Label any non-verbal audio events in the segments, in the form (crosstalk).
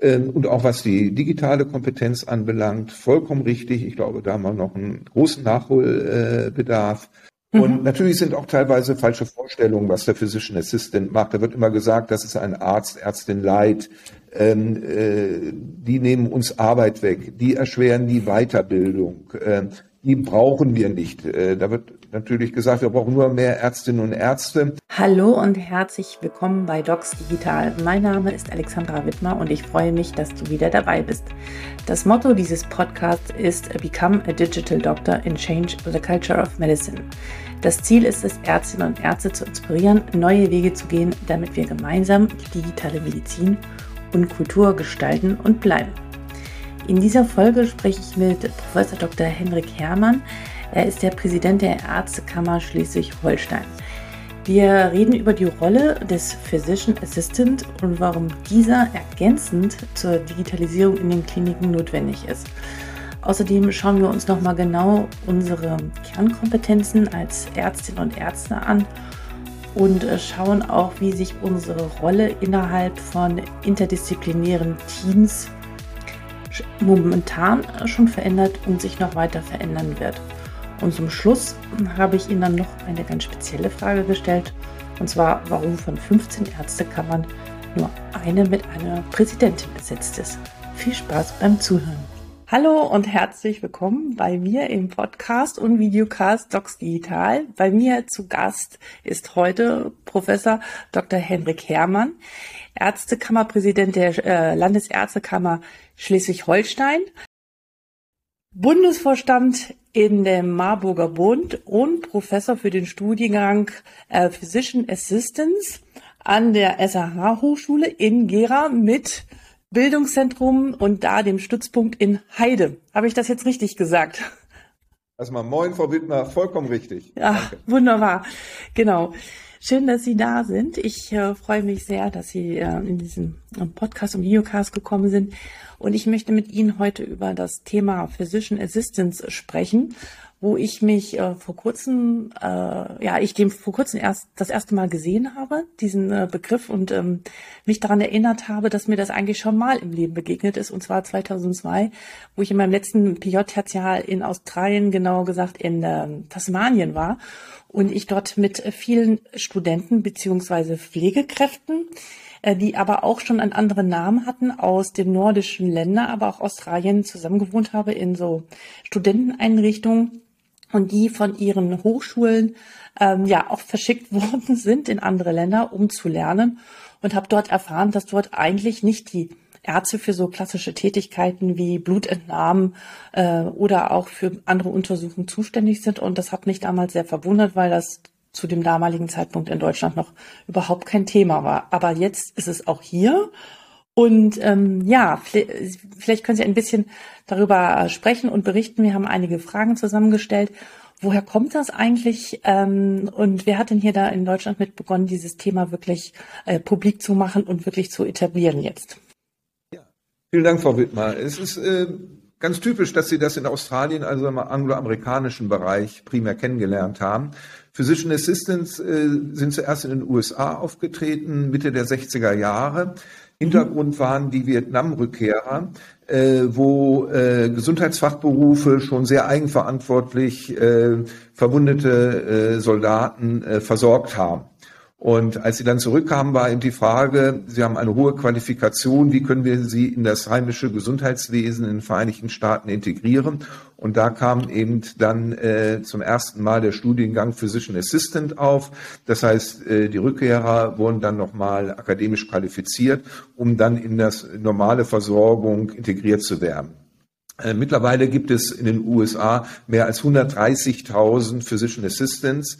Ähm, und auch was die digitale Kompetenz anbelangt, vollkommen richtig. Ich glaube, da haben wir noch einen großen Nachholbedarf. Mhm. Und natürlich sind auch teilweise falsche Vorstellungen, was der Physician Assistant macht. Da wird immer gesagt, das ist ein Arzt, Ärztin Leid. Ähm, äh, die nehmen uns Arbeit weg, die erschweren die Weiterbildung. Ähm, die brauchen wir nicht. Äh, da wird natürlich gesagt, wir brauchen nur mehr Ärztinnen und Ärzte. Hallo und herzlich willkommen bei Docs Digital. Mein Name ist Alexandra Wittmer und ich freue mich, dass du wieder dabei bist. Das Motto dieses Podcasts ist Become a Digital Doctor and Change the Culture of Medicine. Das Ziel ist es, Ärztinnen und Ärzte zu inspirieren, neue Wege zu gehen, damit wir gemeinsam die digitale Medizin und Kultur gestalten und bleiben. In dieser Folge spreche ich mit Professor Dr. Henrik Herrmann. Er ist der Präsident der Ärztekammer Schleswig-Holstein. Wir reden über die Rolle des Physician Assistant und warum dieser ergänzend zur Digitalisierung in den Kliniken notwendig ist. Außerdem schauen wir uns nochmal genau unsere Kernkompetenzen als Ärztinnen und Ärzte an und schauen auch, wie sich unsere Rolle innerhalb von interdisziplinären Teams momentan schon verändert und sich noch weiter verändern wird. Und zum Schluss habe ich Ihnen dann noch eine ganz spezielle Frage gestellt, und zwar, warum von 15 Ärztekammern nur eine mit einer Präsidentin besetzt ist. Viel Spaß beim Zuhören. Hallo und herzlich willkommen bei mir im Podcast und Videocast Docs Digital. Bei mir zu Gast ist heute Professor Dr. Henrik Herrmann. Ärztekammerpräsident der äh, Landesärztekammer Schleswig-Holstein, Bundesvorstand in dem Marburger Bund und Professor für den Studiengang äh, Physician Assistance an der SAH Hochschule in Gera mit Bildungszentrum und da dem Stützpunkt in Heide. Habe ich das jetzt richtig gesagt? Erstmal moin, Frau Wittmer, vollkommen richtig. Ja, Danke. wunderbar. Genau. Schön, dass Sie da sind. Ich äh, freue mich sehr, dass Sie äh, in diesen äh, Podcast und Videocast gekommen sind. Und ich möchte mit Ihnen heute über das Thema Physician Assistance sprechen, wo ich mich äh, vor kurzem, äh, ja, ich dem vor kurzem erst das erste Mal gesehen habe, diesen äh, Begriff und ähm, mich daran erinnert habe, dass mir das eigentlich schon mal im Leben begegnet ist, und zwar 2002, wo ich in meinem letzten PJ-Tertial in Australien, genauer gesagt in äh, Tasmanien war und ich dort mit vielen Studenten beziehungsweise Pflegekräften, äh, die aber auch schon einen anderen Namen hatten aus den nordischen Ländern, aber auch Australien zusammengewohnt habe in so Studenteneinrichtungen und die von ihren Hochschulen ähm, ja auch verschickt (laughs) worden sind in andere Länder, um zu lernen und habe dort erfahren, dass dort eigentlich nicht die Ärzte für so klassische Tätigkeiten wie Blutentnahmen äh, oder auch für andere Untersuchungen zuständig sind. Und das hat mich damals sehr verwundert, weil das zu dem damaligen Zeitpunkt in Deutschland noch überhaupt kein Thema war. Aber jetzt ist es auch hier. Und ähm, ja, vielleicht können Sie ein bisschen darüber sprechen und berichten. Wir haben einige Fragen zusammengestellt. Woher kommt das eigentlich? Ähm, und wer hat denn hier da in Deutschland mit begonnen, dieses Thema wirklich äh, publik zu machen und wirklich zu etablieren jetzt? Vielen Dank, Frau Wittmer. Es ist äh, ganz typisch, dass Sie das in Australien, also im angloamerikanischen Bereich, primär kennengelernt haben. Physician Assistants äh, sind zuerst in den USA aufgetreten, Mitte der 60er Jahre. Hintergrund waren die Vietnam-Rückkehrer, äh, wo äh, Gesundheitsfachberufe schon sehr eigenverantwortlich äh, verwundete äh, Soldaten äh, versorgt haben. Und als sie dann zurückkamen, war eben die Frage, sie haben eine hohe Qualifikation, wie können wir sie in das heimische Gesundheitswesen in den Vereinigten Staaten integrieren? Und da kam eben dann äh, zum ersten Mal der Studiengang Physician Assistant auf. Das heißt, äh, die Rückkehrer wurden dann nochmal akademisch qualifiziert, um dann in das normale Versorgung integriert zu werden. Äh, mittlerweile gibt es in den USA mehr als 130.000 Physician Assistants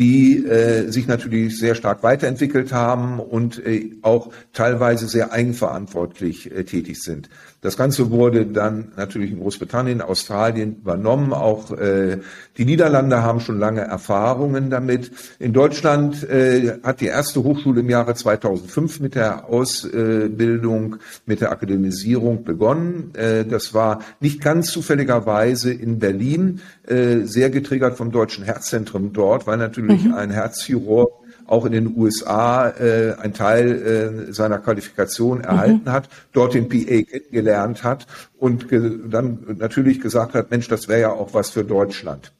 die äh, sich natürlich sehr stark weiterentwickelt haben und äh, auch teilweise sehr eigenverantwortlich äh, tätig sind. Das Ganze wurde dann natürlich in Großbritannien, Australien übernommen. Auch äh, die Niederlande haben schon lange Erfahrungen damit. In Deutschland äh, hat die erste Hochschule im Jahre 2005 mit der Ausbildung, mit der Akademisierung begonnen. Äh, das war nicht ganz zufälligerweise in Berlin, äh, sehr getriggert vom Deutschen Herzzentrum dort, weil natürlich mhm. ein Herzchirurg auch in den USA äh, ein Teil äh, seiner Qualifikation mhm. erhalten hat, dort den PA kennengelernt hat und dann natürlich gesagt hat, Mensch, das wäre ja auch was für Deutschland.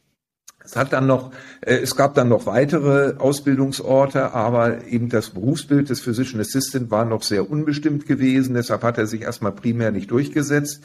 Es hat dann noch, äh, es gab dann noch weitere Ausbildungsorte, aber eben das Berufsbild des Physician Assistant war noch sehr unbestimmt gewesen. Deshalb hat er sich erstmal primär nicht durchgesetzt.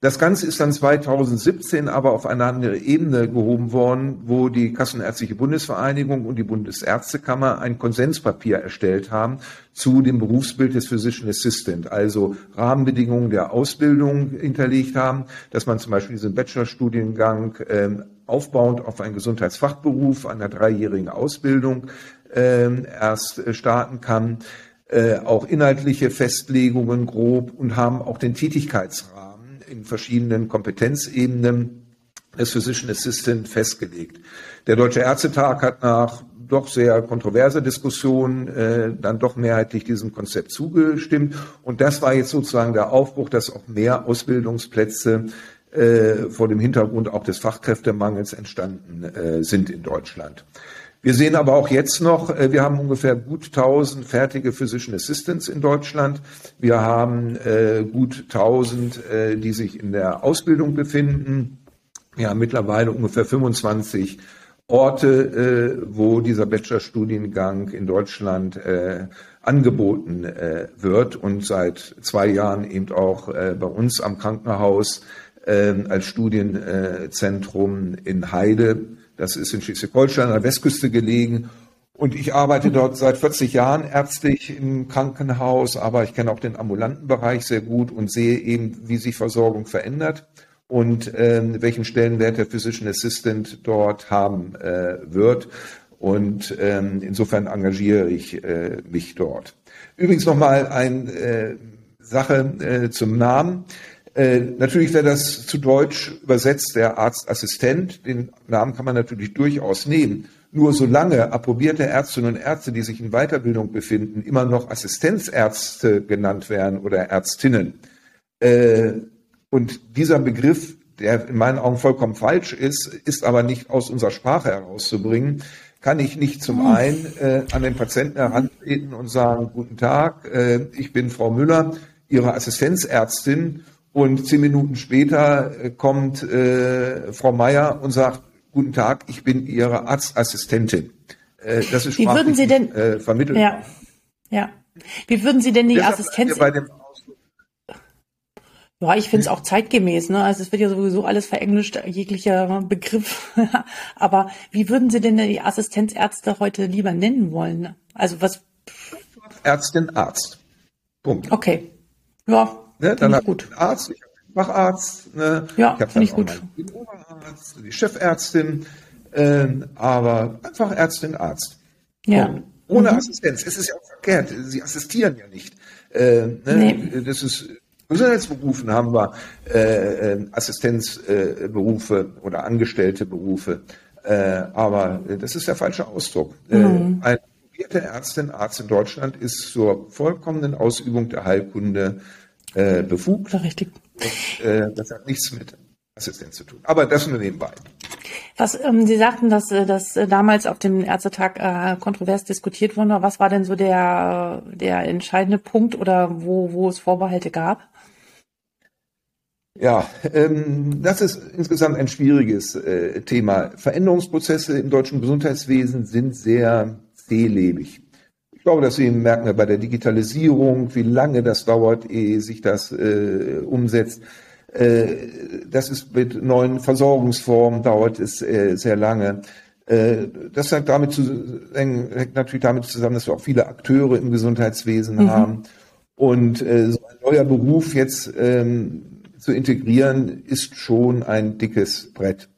Das Ganze ist dann 2017 aber auf eine andere Ebene gehoben worden, wo die Kassenärztliche Bundesvereinigung und die Bundesärztekammer ein Konsenspapier erstellt haben zu dem Berufsbild des Physician Assistant, also Rahmenbedingungen der Ausbildung hinterlegt haben, dass man zum Beispiel diesen Bachelorstudiengang ähm, aufbauend auf einen Gesundheitsfachberuf, einer dreijährigen Ausbildung ähm, erst äh, starten kann, äh, auch inhaltliche Festlegungen grob und haben auch den Tätigkeitsrahmen in verschiedenen Kompetenzebenen des Physician Assistant festgelegt. Der Deutsche Ärztetag hat nach doch sehr kontroverse Diskussionen äh, dann doch mehrheitlich diesem Konzept zugestimmt. Und das war jetzt sozusagen der Aufbruch, dass auch mehr Ausbildungsplätze äh, vor dem Hintergrund auch des Fachkräftemangels entstanden äh, sind in Deutschland. Wir sehen aber auch jetzt noch, äh, wir haben ungefähr gut 1000 fertige Physician Assistants in Deutschland. Wir haben äh, gut 1000, äh, die sich in der Ausbildung befinden. Wir haben mittlerweile ungefähr 25 Orte, wo dieser Bachelorstudiengang in Deutschland angeboten wird und seit zwei Jahren eben auch bei uns am Krankenhaus äh, als Studienzentrum in Heide. Das ist in Schleswig-Holstein an der Westküste gelegen. Und ich arbeite dort seit 40 Jahren ärztlich im Krankenhaus, aber ich kenne auch den ambulanten Bereich sehr gut und sehe eben, wie sich Versorgung verändert und äh, welchen Stellenwert der Physician Assistant dort haben äh, wird. Und ähm, insofern engagiere ich äh, mich dort. Übrigens nochmal eine äh, Sache äh, zum Namen. Äh, natürlich wäre das zu Deutsch übersetzt der Arztassistent. Den Namen kann man natürlich durchaus nehmen. Nur solange approbierte Ärztinnen und Ärzte, die sich in Weiterbildung befinden, immer noch Assistenzärzte genannt werden oder Ärztinnen. Äh, und dieser Begriff, der in meinen Augen vollkommen falsch ist, ist aber nicht aus unserer Sprache herauszubringen, kann ich nicht zum hm. einen äh, an den Patienten herantreten und sagen, guten Tag, äh, ich bin Frau Müller, Ihre Assistenzärztin und zehn Minuten später äh, kommt äh, Frau Meier und sagt, guten Tag, ich bin Ihre Arztassistentin. Äh, das ist Wie würden Sie denn äh, vermittelt. Ja, ja. Wie würden Sie denn die Assistenz? Ja, ich finde es auch zeitgemäß, ne? Also es wird ja sowieso alles verenglischt, jeglicher Begriff. (laughs) Aber wie würden Sie denn die Assistenzärzte heute lieber nennen wollen? Also was? Ärztin, Arzt. Punkt. Okay. Ja, Ne? Dann habe ich einen Arzt, ich habe einen Facharzt, ne? ja, ich habe ich gut. den Oberarzt, die Chefärztin, äh, aber einfach Ärztin, Arzt. Ja. Und ohne mhm. Assistenz. Es ist ja auch verkehrt. Sie assistieren ja nicht. Äh, ne? nee. Das ist Gesundheitsberufen haben wir äh, äh Assistenzberufe äh, oder angestellte Berufe. Äh, aber das ist der falsche Ausdruck. Äh, mhm. Eine promovierte Ärztin, Arzt in Deutschland ist zur vollkommenen Ausübung der Heilkunde äh, befugt. Richtig. Und, äh, das hat nichts mit Assistenz zu tun. Aber das nur nebenbei. Was ähm, Sie sagten, dass äh, das äh, damals auf dem Ärztetag äh, kontrovers diskutiert wurde. Was war denn so der der entscheidende Punkt oder wo wo es Vorbehalte gab? Ja, ähm, das ist insgesamt ein schwieriges äh, Thema. Veränderungsprozesse im deutschen Gesundheitswesen sind sehr zählebig glaube, dass Sie merken ja bei der Digitalisierung, wie lange das dauert, ehe sich das äh, umsetzt. Äh, das ist mit neuen Versorgungsformen dauert es äh, sehr lange. Äh, das hängt damit zu, hängt natürlich damit zusammen, dass wir auch viele Akteure im Gesundheitswesen mhm. haben. Und äh, so ein neuer Beruf jetzt ähm, zu integrieren, ist schon ein dickes Brett.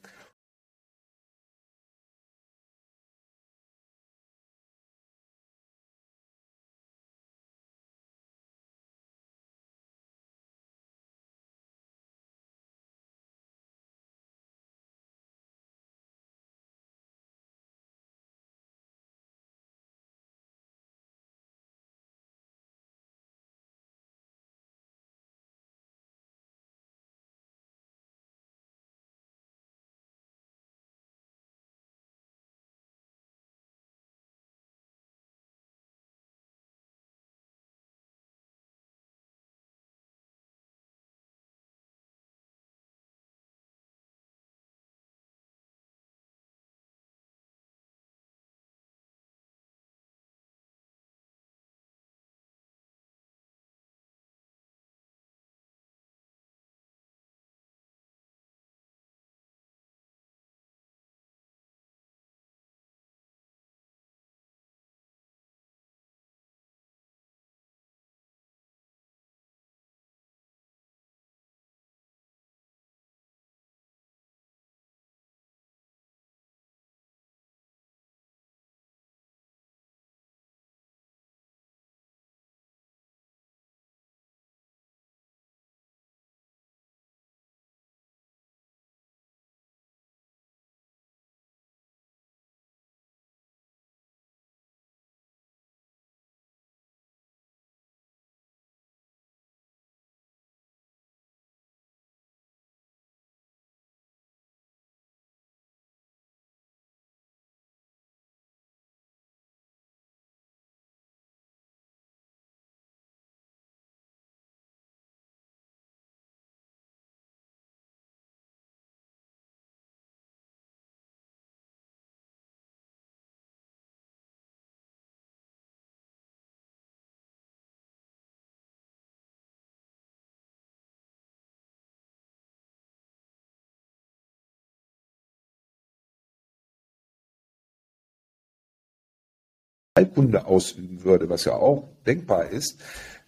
Heilkunde ausüben würde, was ja auch denkbar ist,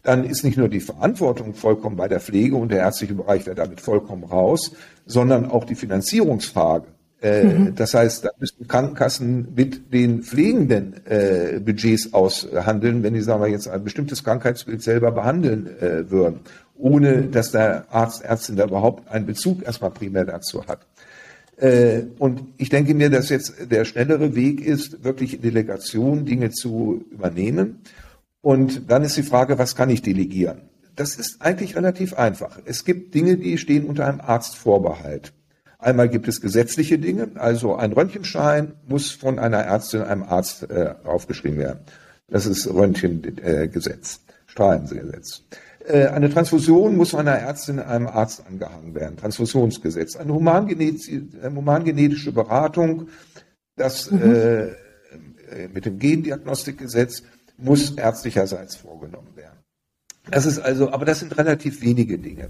dann ist nicht nur die Verantwortung vollkommen bei der Pflege und der ärztliche Bereich wäre damit vollkommen raus, sondern auch die Finanzierungsfrage. Äh, mhm. Das heißt, da müssten Krankenkassen mit den pflegenden äh, Budgets aushandeln, wenn die, sagen wir jetzt, ein bestimmtes Krankheitsbild selber behandeln äh, würden, ohne dass der Arzt, Ärztin da überhaupt einen Bezug erstmal primär dazu hat. Äh, und ich denke mir, dass jetzt der schnellere Weg ist, wirklich Delegation Dinge zu übernehmen. Und dann ist die Frage, was kann ich delegieren? Das ist eigentlich relativ einfach. Es gibt Dinge, die stehen unter einem Arztvorbehalt. Einmal gibt es gesetzliche Dinge, also ein Röntgenschein muss von einer Ärztin einem Arzt äh, aufgeschrieben werden. Das ist Röntgengesetz, äh, Strahlengesetz. Äh, eine Transfusion muss einer Ärztin einem Arzt angehangen werden, Transfusionsgesetz. Eine humangenetische, humangenetische Beratung, das mhm. äh, mit dem Gendiagnostikgesetz muss ärztlicherseits vorgenommen werden. Das ist also, aber das sind relativ wenige Dinge.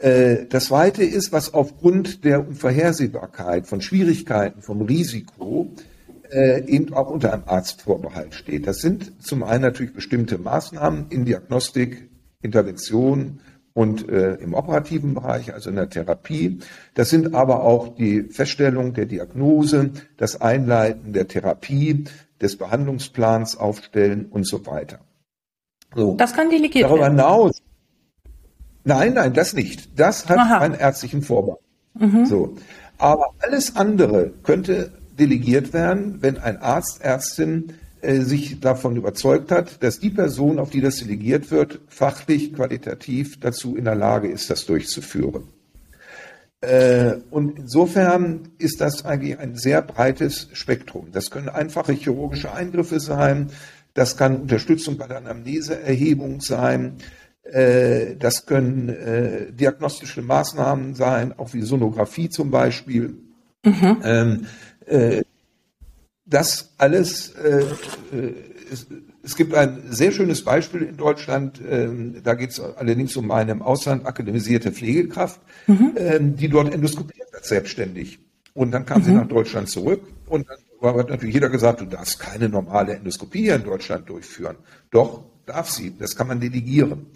Äh, das Zweite ist, was aufgrund der Unvorhersehbarkeit von Schwierigkeiten, vom Risiko äh, eben auch unter einem Arztvorbehalt steht. Das sind zum einen natürlich bestimmte Maßnahmen in Diagnostik, Intervention und äh, im operativen Bereich, also in der Therapie. Das sind aber auch die Feststellung der Diagnose, das Einleiten der Therapie, des Behandlungsplans aufstellen und so weiter. So. Das kann delegiert Darüber werden. hinaus Nein, nein, das nicht. Das hat Aha. einen ärztlichen Vorbehalt. Mhm. So. Aber alles andere könnte delegiert werden, wenn ein Arzt, Ärztin äh, sich davon überzeugt hat, dass die Person, auf die das delegiert wird, fachlich, qualitativ dazu in der Lage ist, das durchzuführen. Äh, und insofern ist das eigentlich ein sehr breites Spektrum. Das können einfache chirurgische Eingriffe sein, das kann Unterstützung bei der Anamneseerhebung sein, äh, das können äh, diagnostische Maßnahmen sein, auch wie Sonographie zum Beispiel. Mhm. Ähm, äh, das alles, äh, äh, es, es, gibt ein sehr schönes Beispiel in Deutschland, ähm, da geht es allerdings um eine im Ausland akademisierte Pflegekraft, mhm. ähm, die dort endoskopiert wird, selbstständig. Und dann kam mhm. sie nach Deutschland zurück und dann hat natürlich jeder gesagt, du darfst keine normale Endoskopie hier in Deutschland durchführen. Doch, darf sie, das kann man delegieren.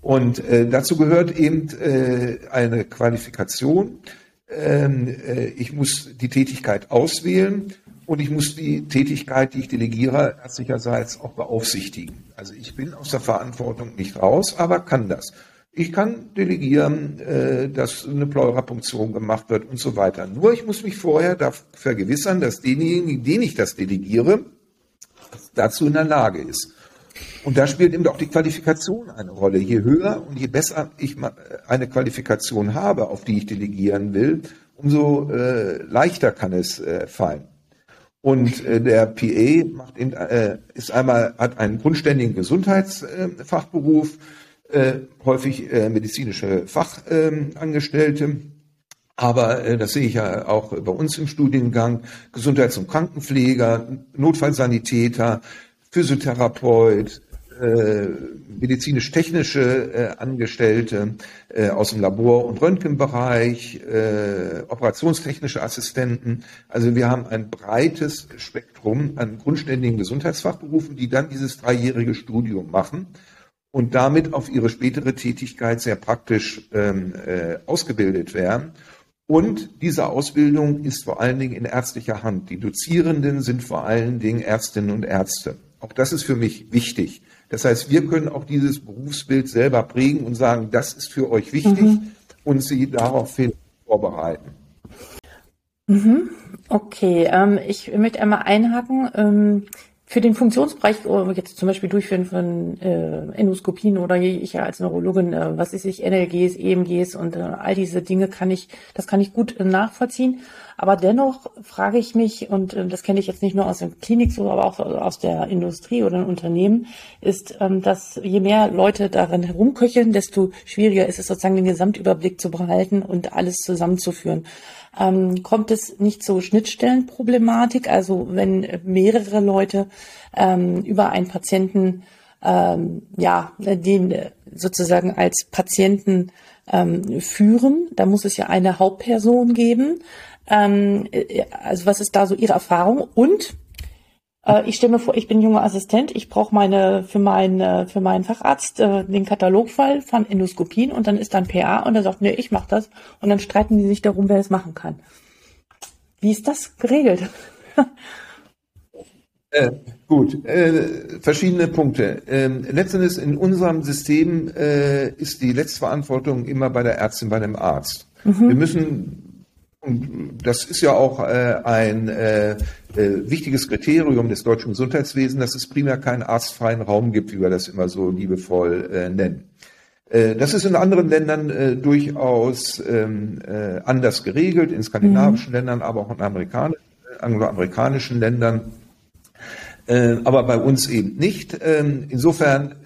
Und äh, dazu gehört eben äh, eine Qualifikation. Ähm, äh, ich muss die Tätigkeit auswählen und ich muss die Tätigkeit, die ich delegiere, ärztlicherseits auch beaufsichtigen. Also ich bin aus der Verantwortung nicht raus, aber kann das. Ich kann delegieren, äh, dass eine Pleurapunktion gemacht wird und so weiter. Nur ich muss mich vorher dafür vergewissern, dass denjenigen, den ich das delegiere, dazu in der Lage ist. Und da spielt eben auch die Qualifikation eine Rolle. Je höher und je besser ich eine Qualifikation habe, auf die ich delegieren will, umso äh, leichter kann es äh, fallen. Und äh, der PA macht eben, äh, ist einmal hat einen grundständigen Gesundheitsfachberuf, äh, häufig äh, medizinische Fachangestellte. Ähm, aber äh, das sehe ich ja auch bei uns im Studiengang, Gesundheits- und Krankenpfleger, Notfallsanitäter, Physiotherapeut, äh, medizinisch-technische äh, Angestellte äh, aus dem Labor- und Röntgenbereich, äh, operationstechnische Assistenten. Also wir haben ein breites Spektrum an grundständigen Gesundheitsfachberufen, die dann dieses dreijährige Studium machen und damit auf ihre spätere Tätigkeit sehr praktisch ähm, äh, ausgebildet werden. Und diese Ausbildung ist vor allen Dingen in ärztlicher Hand. Die Dozierenden sind vor allen Dingen Ärztinnen und Ärzte. Auch das ist für mich wichtig. Das heißt, wir können auch dieses Berufsbild selber prägen und sagen, das ist für euch wichtig mhm. und sie daraufhin vorbereiten. Mhm. Okay, ähm, ich möchte einmal einhaken. Ähm, für den Funktionsbereich, oh, jetzt zum Beispiel Durchführen von äh, Endoskopien oder ich ja als Neurologin, äh, was ist ich, NLGs, EMGs und äh, all diese Dinge kann ich, das kann ich gut äh, nachvollziehen. Aber dennoch frage ich mich, und äh, das kenne ich jetzt nicht nur aus der Klinik so, aber auch aus der Industrie oder Unternehmen, ist, ähm, dass je mehr Leute darin herumköcheln, desto schwieriger ist es sozusagen den Gesamtüberblick zu behalten und alles zusammenzuführen. Ähm, kommt es nicht zu Schnittstellenproblematik? Also wenn mehrere Leute ähm, über einen Patienten, ähm, ja, den sozusagen als Patienten ähm, führen, da muss es ja eine Hauptperson geben. Ähm, also was ist da so Ihre Erfahrung? Und Äh, ich stelle mir vor, ich bin junger Assistent, ich brauche meine für meinen für meinen Facharzt äh, den Katalogfall von Endoskopien und dann ist dann PA und er sagt, nee, ich mach das und dann streiten die sich darum, wer es machen kann. Wie ist das geregelt? (laughs) Äh, gut, äh, verschiedene Punkte. Ähm, letztendlich in unserem System äh, ist die Letztverantwortung immer bei der Ärztin, bei dem Arzt. Mhm. Wir müssen und das ist ja auch äh, ein äh, wichtiges Kriterium des deutschen Gesundheitswesens, dass es primär keinen arztfreien Raum gibt, wie wir das immer so liebevoll äh, nennen. Äh, das ist in anderen Ländern äh, durchaus ähm, äh, anders geregelt, in skandinavischen mhm. Ländern, aber auch in amerikanischen, angloamerikanischen Ländern, aber bei uns eben nicht. Ähm, insofern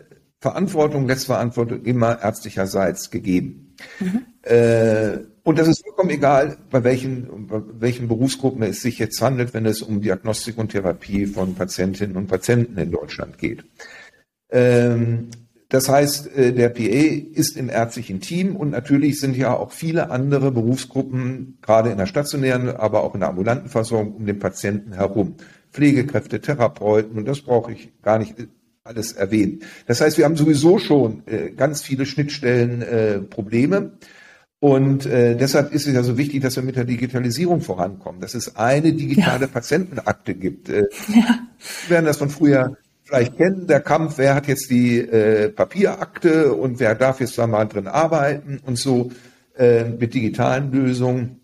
Verantwortung, Letztverantwortung immer ärztlicherseits gegeben. (laughs) Äh, und das ist vollkommen egal, bei welchen, bei welchen Berufsgruppen es sich jetzt handelt, wenn es um Diagnostik und Therapie von Patientinnen und Patienten in Deutschland geht. Ähm, das heißt, äh, der PA ist im ärztlichen Team und natürlich sind ja auch viele andere Berufsgruppen, gerade in der stationären, aber auch in der ambulanten Versorgung, um den Patienten herum. Pflegekräfte, Therapeuten und das brauche ich gar nicht alles erwähnen. Das heißt, wir haben sowieso schon äh, ganz viele Schnittstellen, äh. Und äh, deshalb ist es ja so wichtig, dass wir mit der Digitalisierung vorankommen, dass es eine digitale ja. Patientenakte gibt. Äh, ja. Wir werden das von früher vielleicht kennen, der Kampf, wer hat jetzt die äh, Papierakte und wer darf jetzt da mal drin arbeiten und so äh, mit digitalen Lösungen,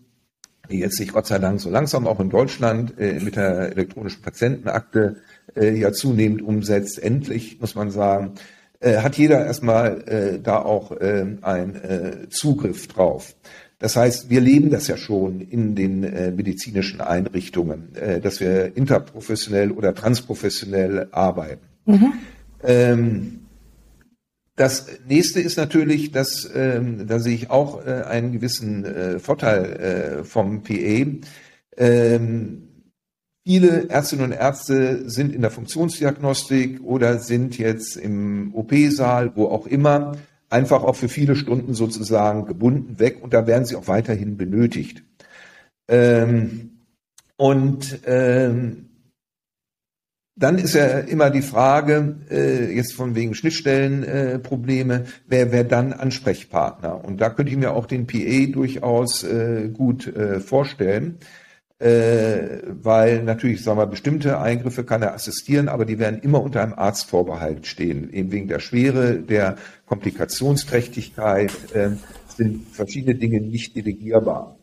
die jetzt sich Gott sei Dank so langsam auch in Deutschland äh, mit der elektronischen Patientenakte äh, ja zunehmend umsetzt. Endlich, muss man sagen, äh, hat jeder erstmal äh, da auch äh, einen Zugriff drauf. Das heißt, wir leben das ja schon in den äh, medizinischen Einrichtungen, äh, dass wir interprofessionell oder transprofessionell arbeiten. Mhm. Ähm, das nächste ist natürlich, dass ähm, da sehe ich auch äh, einen gewissen äh, Vorteil äh, vom PE. Ähm, Viele Ärztinnen und Ärzte sind in der Funktionsdiagnostik oder sind jetzt im OP-Saal, wo auch immer, einfach auch für viele Stunden sozusagen gebunden weg und da werden sie auch weiterhin benötigt. Ähm, und ähm, dann ist ja immer die Frage, äh, jetzt von wegen Schnittstellenprobleme, äh, wer wäre dann Ansprechpartner? Und da könnte ich mir auch den PA durchaus äh, gut äh, vorstellen äh, weil natürlich, sagen wir, bestimmte Eingriffe kann er assistieren, aber die werden immer unter einem Arztvorbehalt stehen, eben wegen der Schwere, der Komplikationsträchtigkeit äh, sind verschiedene Dinge nicht delegierbar.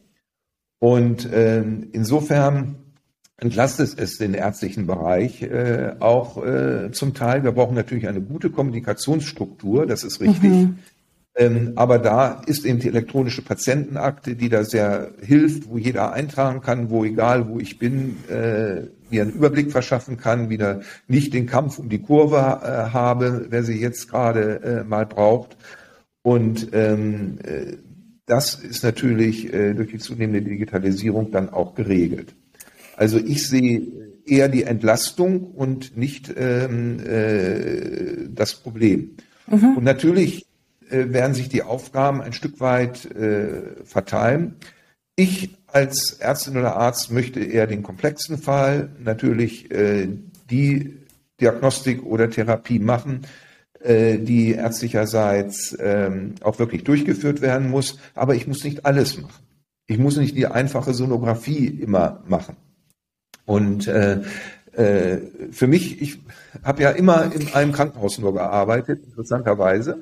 Und äh, insofern entlastet es den ärztlichen Bereich äh, auch äh, zum Teil. Wir brauchen natürlich eine gute Kommunikationsstruktur, das ist richtig. Mhm. Ähm, aber da ist eben die elektronische Patientenakte, die da sehr hilft, wo jeder eintragen kann, wo egal wo ich bin, äh, mir einen Überblick verschaffen kann, wieder nicht den Kampf um die Kurve äh, habe, wer sie jetzt gerade äh, mal braucht. Und ähm, äh, das ist natürlich äh, durch die zunehmende Digitalisierung dann auch geregelt. Also ich sehe eher die Entlastung und nicht ähm, äh, das Problem. Mhm. Und natürlich äh, werden sich die Aufgaben ein Stück weit äh, verteilen. Ich als Ärztin oder Arzt möchte eher den komplexen Fall, natürlich äh, die Diagnostik oder Therapie machen, äh, die ärztlicherseits ähm, auch wirklich durchgeführt werden muss. Aber ich muss nicht alles machen. Ich muss nicht die einfache Sonographie immer machen. Und äh, äh, für mich, ich habe ja immer in einem Krankenhaus nur gearbeitet, interessanterweise.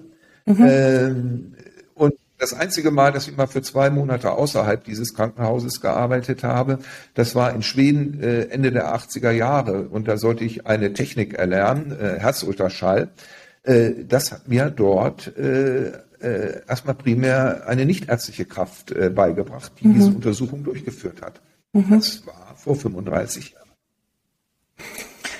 Mhm. Ähm, und das einzige Mal, dass ich mal für zwei Monate außerhalb dieses Krankenhauses gearbeitet habe, das war in Schweden äh, Ende der 80er Jahre. Und da sollte ich eine Technik erlernen, äh, Herzultraschall. Äh, das hat mir dort äh, äh, erstmal primär eine nichtärztliche Kraft äh, beigebracht, die mhm. diese Untersuchung durchgeführt hat. Mhm. Das war vor 35 Jahren.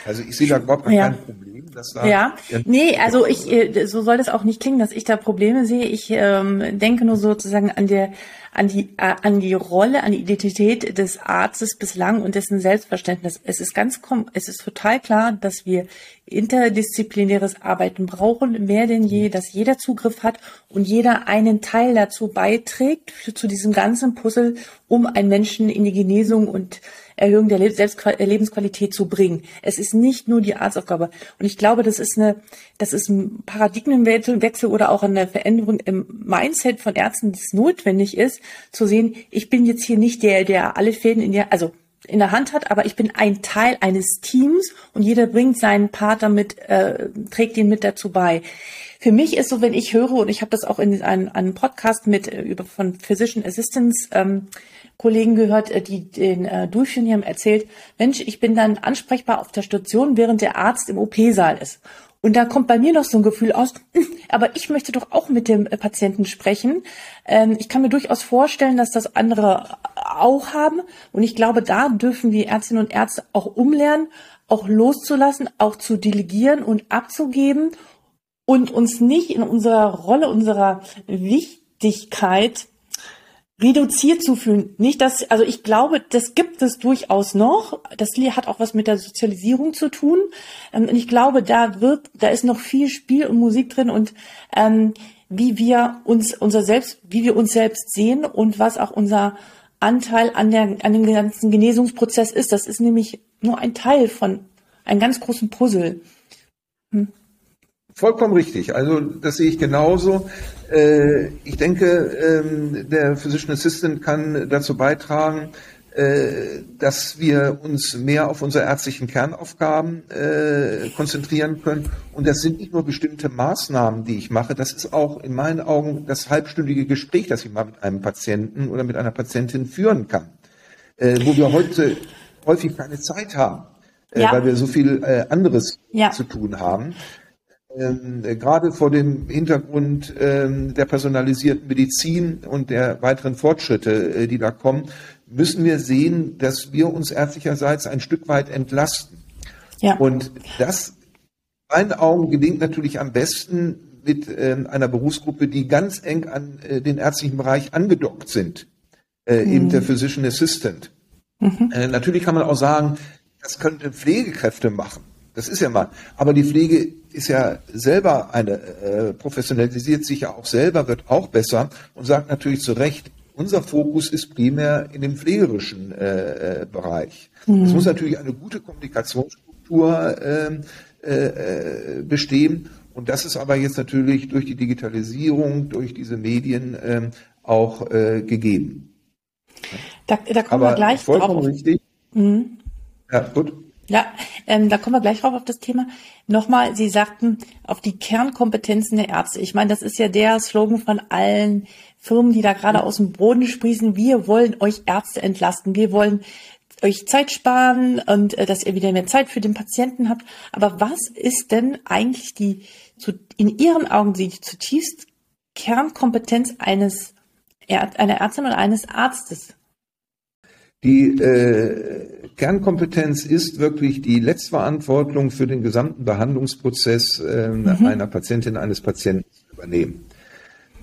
Also ich sehe da überhaupt ja. kein Problem, dass da. Ja, nee, also ich, äh, so soll das auch nicht klingen, dass ich da Probleme sehe. Ich ähm, denke nur sozusagen an der, an die, äh, an die Rolle, an die Identität des Arztes bislang und dessen Selbstverständnis. Es ist ganz, es ist total klar, dass wir interdisziplinäres Arbeiten brauchen, mehr denn je, dass jeder Zugriff hat und jeder einen Teil dazu beiträgt, zu diesem ganzen Puzzle, um einen Menschen in die Genesung und Erhöhung der Lebensqualität zu bringen. Es ist nicht nur die Arztaufgabe. Und ich glaube, das ist eine, das ist ein Paradigmenwechsel oder auch eine Veränderung im Mindset von Ärzten, die es notwendig ist, zu sehen, ich bin jetzt hier nicht der, der alle Fäden in der, also in der Hand hat, aber ich bin ein Teil eines Teams und jeder bringt seinen Part damit, äh, trägt ihn mit dazu bei. Für mich ist so, wenn ich höre, und ich habe das auch in einem, einem Podcast mit äh, über von Physician Assistance ähm, Kollegen gehört, äh, die den äh, durchführen, die haben erzählt, Mensch, ich bin dann ansprechbar auf der Station, während der Arzt im OP-Saal ist. Und da kommt bei mir noch so ein Gefühl aus, hm, aber ich möchte doch auch mit dem äh, Patienten sprechen. Ähm, ich kann mir durchaus vorstellen, dass das andere auch haben. Und ich glaube, da dürfen wir Ärztinnen und Ärzte auch umlernen, auch loszulassen, auch zu delegieren und abzugeben und uns nicht in unserer Rolle, unserer Wichtigkeit reduziert zu fühlen. Nicht, dass, also ich glaube, das gibt es durchaus noch. Das hat auch was mit der Sozialisierung zu tun. Ähm, und ich glaube, da wird, da ist noch viel Spiel und Musik drin und ähm, wie wir uns unser selbst, wie wir uns selbst sehen und was auch unser Anteil an der, an dem ganzen Genesungsprozess ist. Das ist nämlich nur ein Teil von einem ganz großen Puzzle. Hm. Vollkommen richtig. Also das sehe ich genauso. Äh, ich denke, ähm, der Physician Assistant kann dazu beitragen, äh, dass wir uns mehr auf unsere ärztlichen Kernaufgaben äh, konzentrieren können. Und das sind nicht nur bestimmte Maßnahmen, die ich mache, das ist auch in meinen Augen das halbstündige Gespräch, das ich mal mit einem Patienten oder mit einer Patientin führen kann, wo wir heute häufig keine Zeit haben, ja. weil wir so viel anderes ja. zu tun haben ähm, gerade vor dem Hintergrund ähm, der personalisierten Medizin und der weiteren Fortschritte, äh, die da kommen, müssen wir sehen, dass wir uns ärztlicherseits ein Stück weit entlasten. Ja. Und das, in meinen Augen, gelingt natürlich am besten mit äh, einer Berufsgruppe, die ganz eng an äh, den ärztlichen Bereich angedockt sind, äh, mhm. eben der Physician Assistant. Mhm. Äh, natürlich kann man auch sagen, das könnten Pflegekräfte machen. Das ist ja mal. Aber die Pflege ist ja selber eine, äh, professionalisiert sich ja auch selber, wird auch besser und sagt natürlich zu Recht, unser Fokus ist primär in dem pflegerischen äh, äh, Bereich. Mhm. Es muss natürlich eine gute Kommunikationsstruktur ähm, äh, äh, bestehen. Und das ist aber jetzt natürlich durch die Digitalisierung, durch diese Medien äh, auch äh, gegeben. Da, da kommen aber wir gleich vollkommen drauf. richtig. Mhm. Ja, gut. Ja, ähm, da kommen wir gleich drauf auf das Thema. Nochmal, Sie sagten auf die Kernkompetenzen der Ärzte. Ich meine, das ist ja der Slogan von allen Firmen, die da gerade aus dem Boden sprießen. Wir wollen euch Ärzte entlasten. Wir wollen euch Zeit sparen und äh, dass ihr wieder mehr Zeit für den Patienten habt. Aber was ist denn eigentlich die, zu, in Ihren Augen die zutiefst Kernkompetenz eines einer Ärztin oder eines Arztes? Die äh, Kernkompetenz ist wirklich die Letztverantwortung für den gesamten Behandlungsprozess äh, mhm. einer Patientin, eines Patienten zu übernehmen.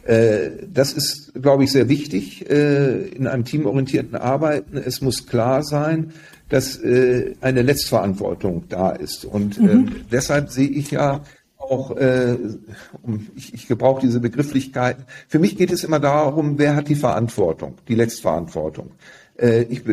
Äh, das ist, glaube ich, sehr wichtig äh, in einem teamorientierten Arbeiten. Es muss klar sein, dass äh, eine Letztverantwortung da ist. Und mhm. Ähm, deshalb sehe ich ja auch, äh, ich, ich gebrauche diese Begrifflichkeiten. Für mich geht es immer darum, wer hat die Verantwortung, die Letztverantwortung. Äh, ich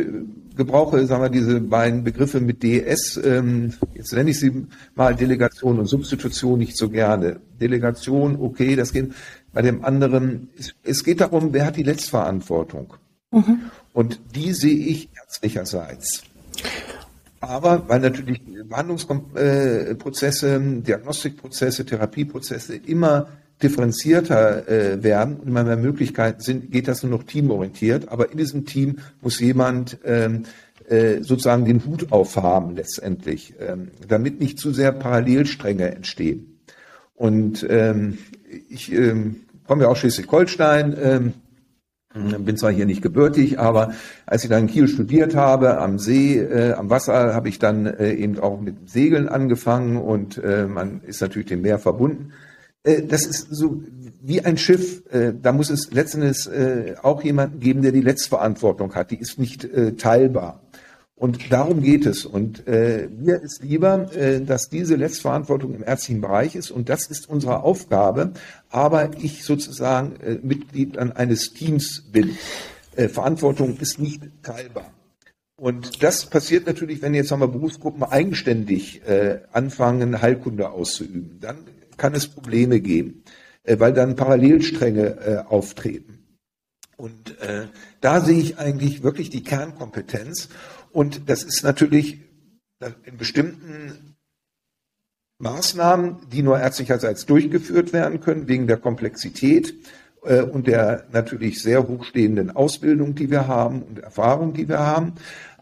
gebrauche, sagen wir, diese beiden Begriffe mit DS. Ähm, jetzt nenne ich sie mal Delegation und Substitution nicht so gerne. Delegation, okay, das geht. Bei dem anderen, es, geht darum, wer hat die Letztverantwortung. Mhm. Und die sehe ich ärztlicherseits. Aber weil natürlich Behandlungsprozesse, Diagnostikprozesse, Therapieprozesse immer differenzierter äh, werden und immer mehr Möglichkeiten sind, geht das nur noch teamorientiert. Aber in diesem Team muss jemand ähm, äh, sozusagen den Hut aufhaben letztendlich, ähm, damit nicht zu sehr Parallelstränge entstehen. Und ähm, ich ähm, komme ja aus Schleswig-Holstein, ähm, bin zwar hier nicht gebürtig, aber als ich dann in Kiel studiert habe, am See, äh, am Wasser, habe ich dann äh, eben auch mit Segeln angefangen und äh, man ist natürlich dem Meer verbunden. Äh, das ist so wie ein Schiff. Äh, da muss es letztendlich äh, auch jemanden geben, der die Letztverantwortung hat. Die ist nicht teilbar. Und darum geht es. Und mir ist lieber, dass diese Letztverantwortung im ärztlichen Bereich ist. Und das ist unsere Aufgabe. Aber ich sozusagen Mitglied an eines Teams bin. Verantwortung ist nicht teilbar. Und das passiert natürlich, wenn jetzt haben wir Berufsgruppen eigenständig äh, anfangen, Heilkunde auszuüben. Dann kann es Probleme geben, äh, weil dann Parallelstränge äh, auftreten. Und äh, da sehe ich eigentlich wirklich die Kernkompetenz. Und das ist natürlich in bestimmten Maßnahmen, die nur ärztlicherseits durchgeführt werden können, wegen der Komplexität äh, und der natürlich sehr hochstehenden Ausbildung, die wir haben und Erfahrung, die wir haben.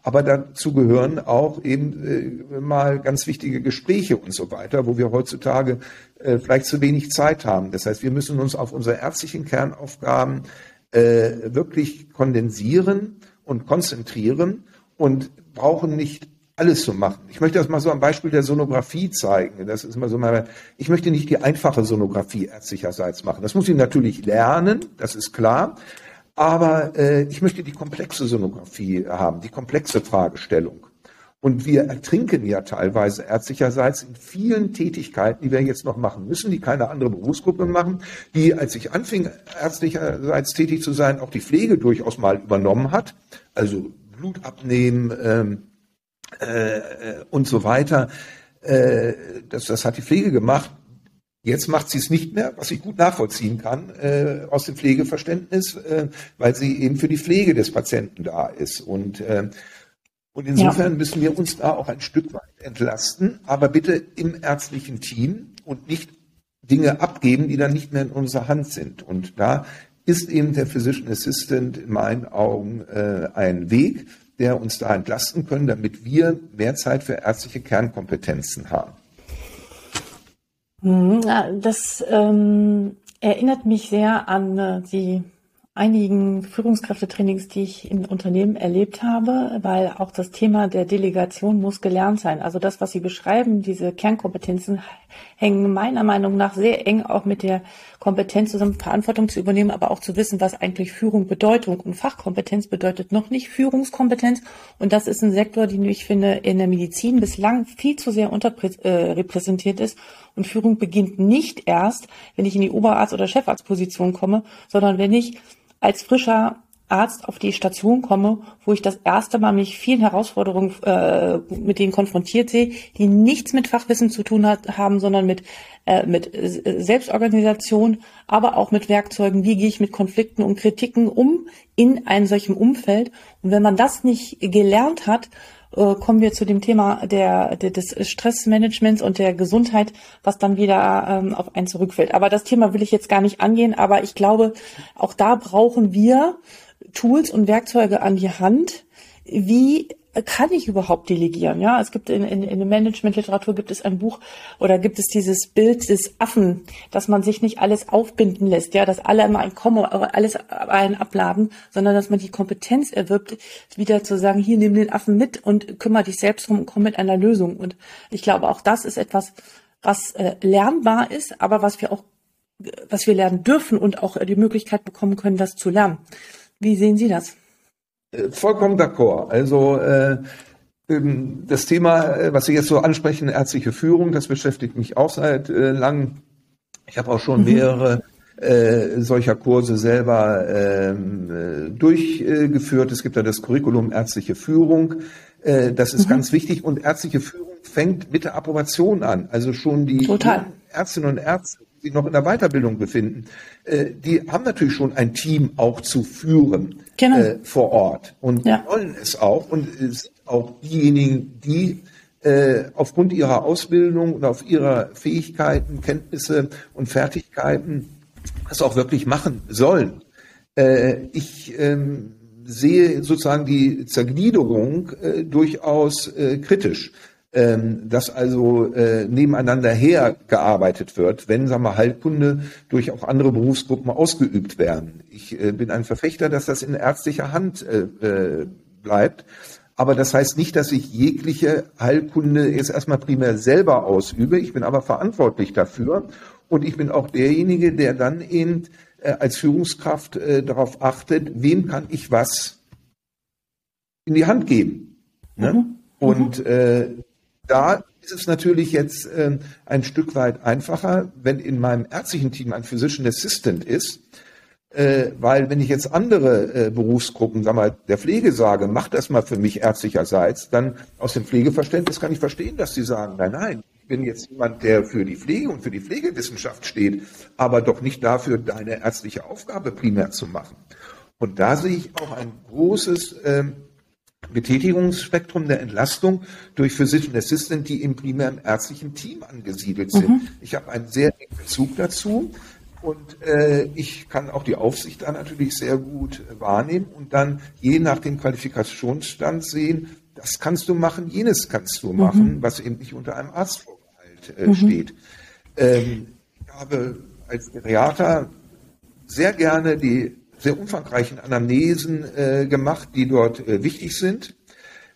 Aber dazu gehören auch eben äh, mal ganz wichtige Gespräche und so weiter, wo wir heutzutage äh, vielleicht zu wenig Zeit haben. Das heißt, wir müssen uns auf unsere ärztlichen Kernaufgaben äh, wirklich kondensieren und konzentrieren und brauchen nicht alles zu machen. Ich möchte das mal so am Beispiel der Sonographie zeigen. Das ist mal so mal, ich möchte nicht die einfache Sonographie ärztlicherseits machen. Das muss ich natürlich lernen, das ist klar. Aber äh, ich möchte die komplexe Sonographie haben, die komplexe Fragestellung. Und wir ertrinken ja teilweise ärztlicherseits in vielen Tätigkeiten, die wir jetzt noch machen müssen, die keine andere Berufsgruppe machen, die, als ich anfing, ärztlicherseits tätig zu sein, auch die Pflege durchaus mal übernommen hat. Also Blut abnehmen ähm, äh, und so weiter. Äh, das, das hat die Pflege gemacht. Jetzt macht sie es nicht mehr, was ich gut nachvollziehen kann äh, aus dem Pflegeverständnis, äh, weil sie eben für die Pflege des Patienten da ist. Und, äh, und insofern ja. müssen wir uns da auch ein Stück weit entlasten, aber bitte im ärztlichen Team und nicht Dinge abgeben, die dann nicht mehr in unserer Hand sind. Und da ist eben der Physician Assistant in meinen Augen äh, ein Weg, der uns da entlasten können, damit wir mehr Zeit für ärztliche Kernkompetenzen haben. Mhm, das ähm, erinnert mich sehr an äh, die einigen Führungskräftetrainings, die ich in Unternehmen erlebt habe, weil auch das Thema der Delegation muss gelernt sein. Also das, was Sie beschreiben, diese Kernkompetenzen hängen meiner Meinung nach sehr eng auch mit der Kompetenz zusammen, Verantwortung zu übernehmen, aber auch zu wissen, was eigentlich Führung Bedeutung und Fachkompetenz bedeutet, noch nicht Führungskompetenz. Und das ist ein Sektor, den ich finde in der Medizin bislang viel zu sehr unterrepräsentiert ist. Und Führung beginnt nicht erst, wenn ich in die Oberarzt- oder Chefarztposition komme, sondern wenn ich als frischer Arzt auf die Station komme, wo ich das erste Mal mich vielen Herausforderungen äh, mit denen konfrontiert sehe, die nichts mit Fachwissen zu tun hat, haben, sondern mit äh, mit Selbstorganisation, aber auch mit Werkzeugen. Wie gehe ich mit Konflikten und Kritiken um in einem solchen Umfeld? Und wenn man das nicht gelernt hat, äh, kommen wir zu dem Thema der, der, des Stressmanagements und der Gesundheit, was dann wieder ähm, auf einen zurückfällt. Aber das Thema will ich jetzt gar nicht angehen, aber ich glaube, auch da brauchen wir Tools und Werkzeuge an die Hand, wie kann ich überhaupt delegieren? Ja, es gibt in, in, in der Managementliteratur gibt es ein Buch oder gibt es dieses Bild des Affen, dass man sich nicht alles aufbinden lässt, ja, dass alle immer ein Komma, alles einen abladen, sondern dass man die Kompetenz erwirbt, wieder zu sagen, hier nimm den Affen mit und kümmere dich selbst drum und komm mit einer Lösung. Und ich glaube, auch das ist etwas, was äh, lernbar ist, aber was wir auch, was wir lernen dürfen und auch die Möglichkeit bekommen können, das zu lernen. Wie sehen Sie das? Äh, vollkommen d'accord. Also äh, ähm, das Thema, äh, was Sie jetzt so ansprechen, ärztliche Führung, das beschäftigt mich auch seit äh, langem. Ich habe auch schon mhm. mehrere äh, solcher Kurse selber ähm, äh, durchgeführt. Es gibt ja das Curriculum ärztliche Führung. Äh, das ist mhm. ganz wichtig. Und ärztliche Führung fängt mit der Approbation an. Also schon die Total. Ärztinnen und Ärzte sich noch in der Weiterbildung befinden, äh, die haben natürlich schon ein Team auch zu führen genau. äh, vor Ort und ja. wollen es auch und sind auch diejenigen, die äh, aufgrund ihrer Ausbildung und auf ihrer Fähigkeiten, Kenntnisse und Fertigkeiten das auch wirklich machen sollen. Äh, ich ähm, sehe sozusagen die Zergliederung äh, durchaus äh, kritisch ähm, dass also äh, nebeneinander hergearbeitet wird, wenn, sagen wir, Heilkunde durch auch andere Berufsgruppen ausgeübt werden. Ich äh, bin ein Verfechter, dass das in ärztlicher Hand äh, äh, bleibt. Aber das heißt nicht, dass ich jegliche Heilkunde jetzt erstmal primär selber ausübe. Ich bin aber verantwortlich dafür. Und ich bin auch derjenige, der dann eben äh, als Führungskraft äh, darauf achtet, wem kann ich was in die Hand geben. Ne? Mhm. Und äh, da ist es natürlich jetzt äh, ein Stück weit einfacher, wenn in meinem ärztlichen Team ein Physician Assistant ist, Äh, weil wenn ich jetzt andere äh, Berufsgruppen, sag mal, der Pflege sage, mach das mal für mich ärztlicherseits, dann aus dem Pflegeverständnis kann ich verstehen, dass die sagen, nein, nein, ich bin jetzt jemand, der für die Pflege und für die Pflegewissenschaft steht, aber doch nicht dafür, deine ärztliche Aufgabe primär zu machen. Und da sehe ich auch ein großes ähm, Betätigungsspektrum der Entlastung durch Physician Assistant, die im primären ärztlichen Team angesiedelt sind. Mhm. Ich habe einen sehr engen Bezug dazu. Und äh, ich kann auch die Aufsicht da natürlich sehr gut äh, wahrnehmen und dann je nach dem Qualifikationsstand sehen, das kannst du machen, jenes kannst du mhm. machen, was eben nicht unter einem Arztvorbehalt äh, mhm. steht. Ähm, ich habe als Geriater sehr gerne die sehr umfangreichen Anamnesen äh, gemacht, die dort äh, wichtig sind.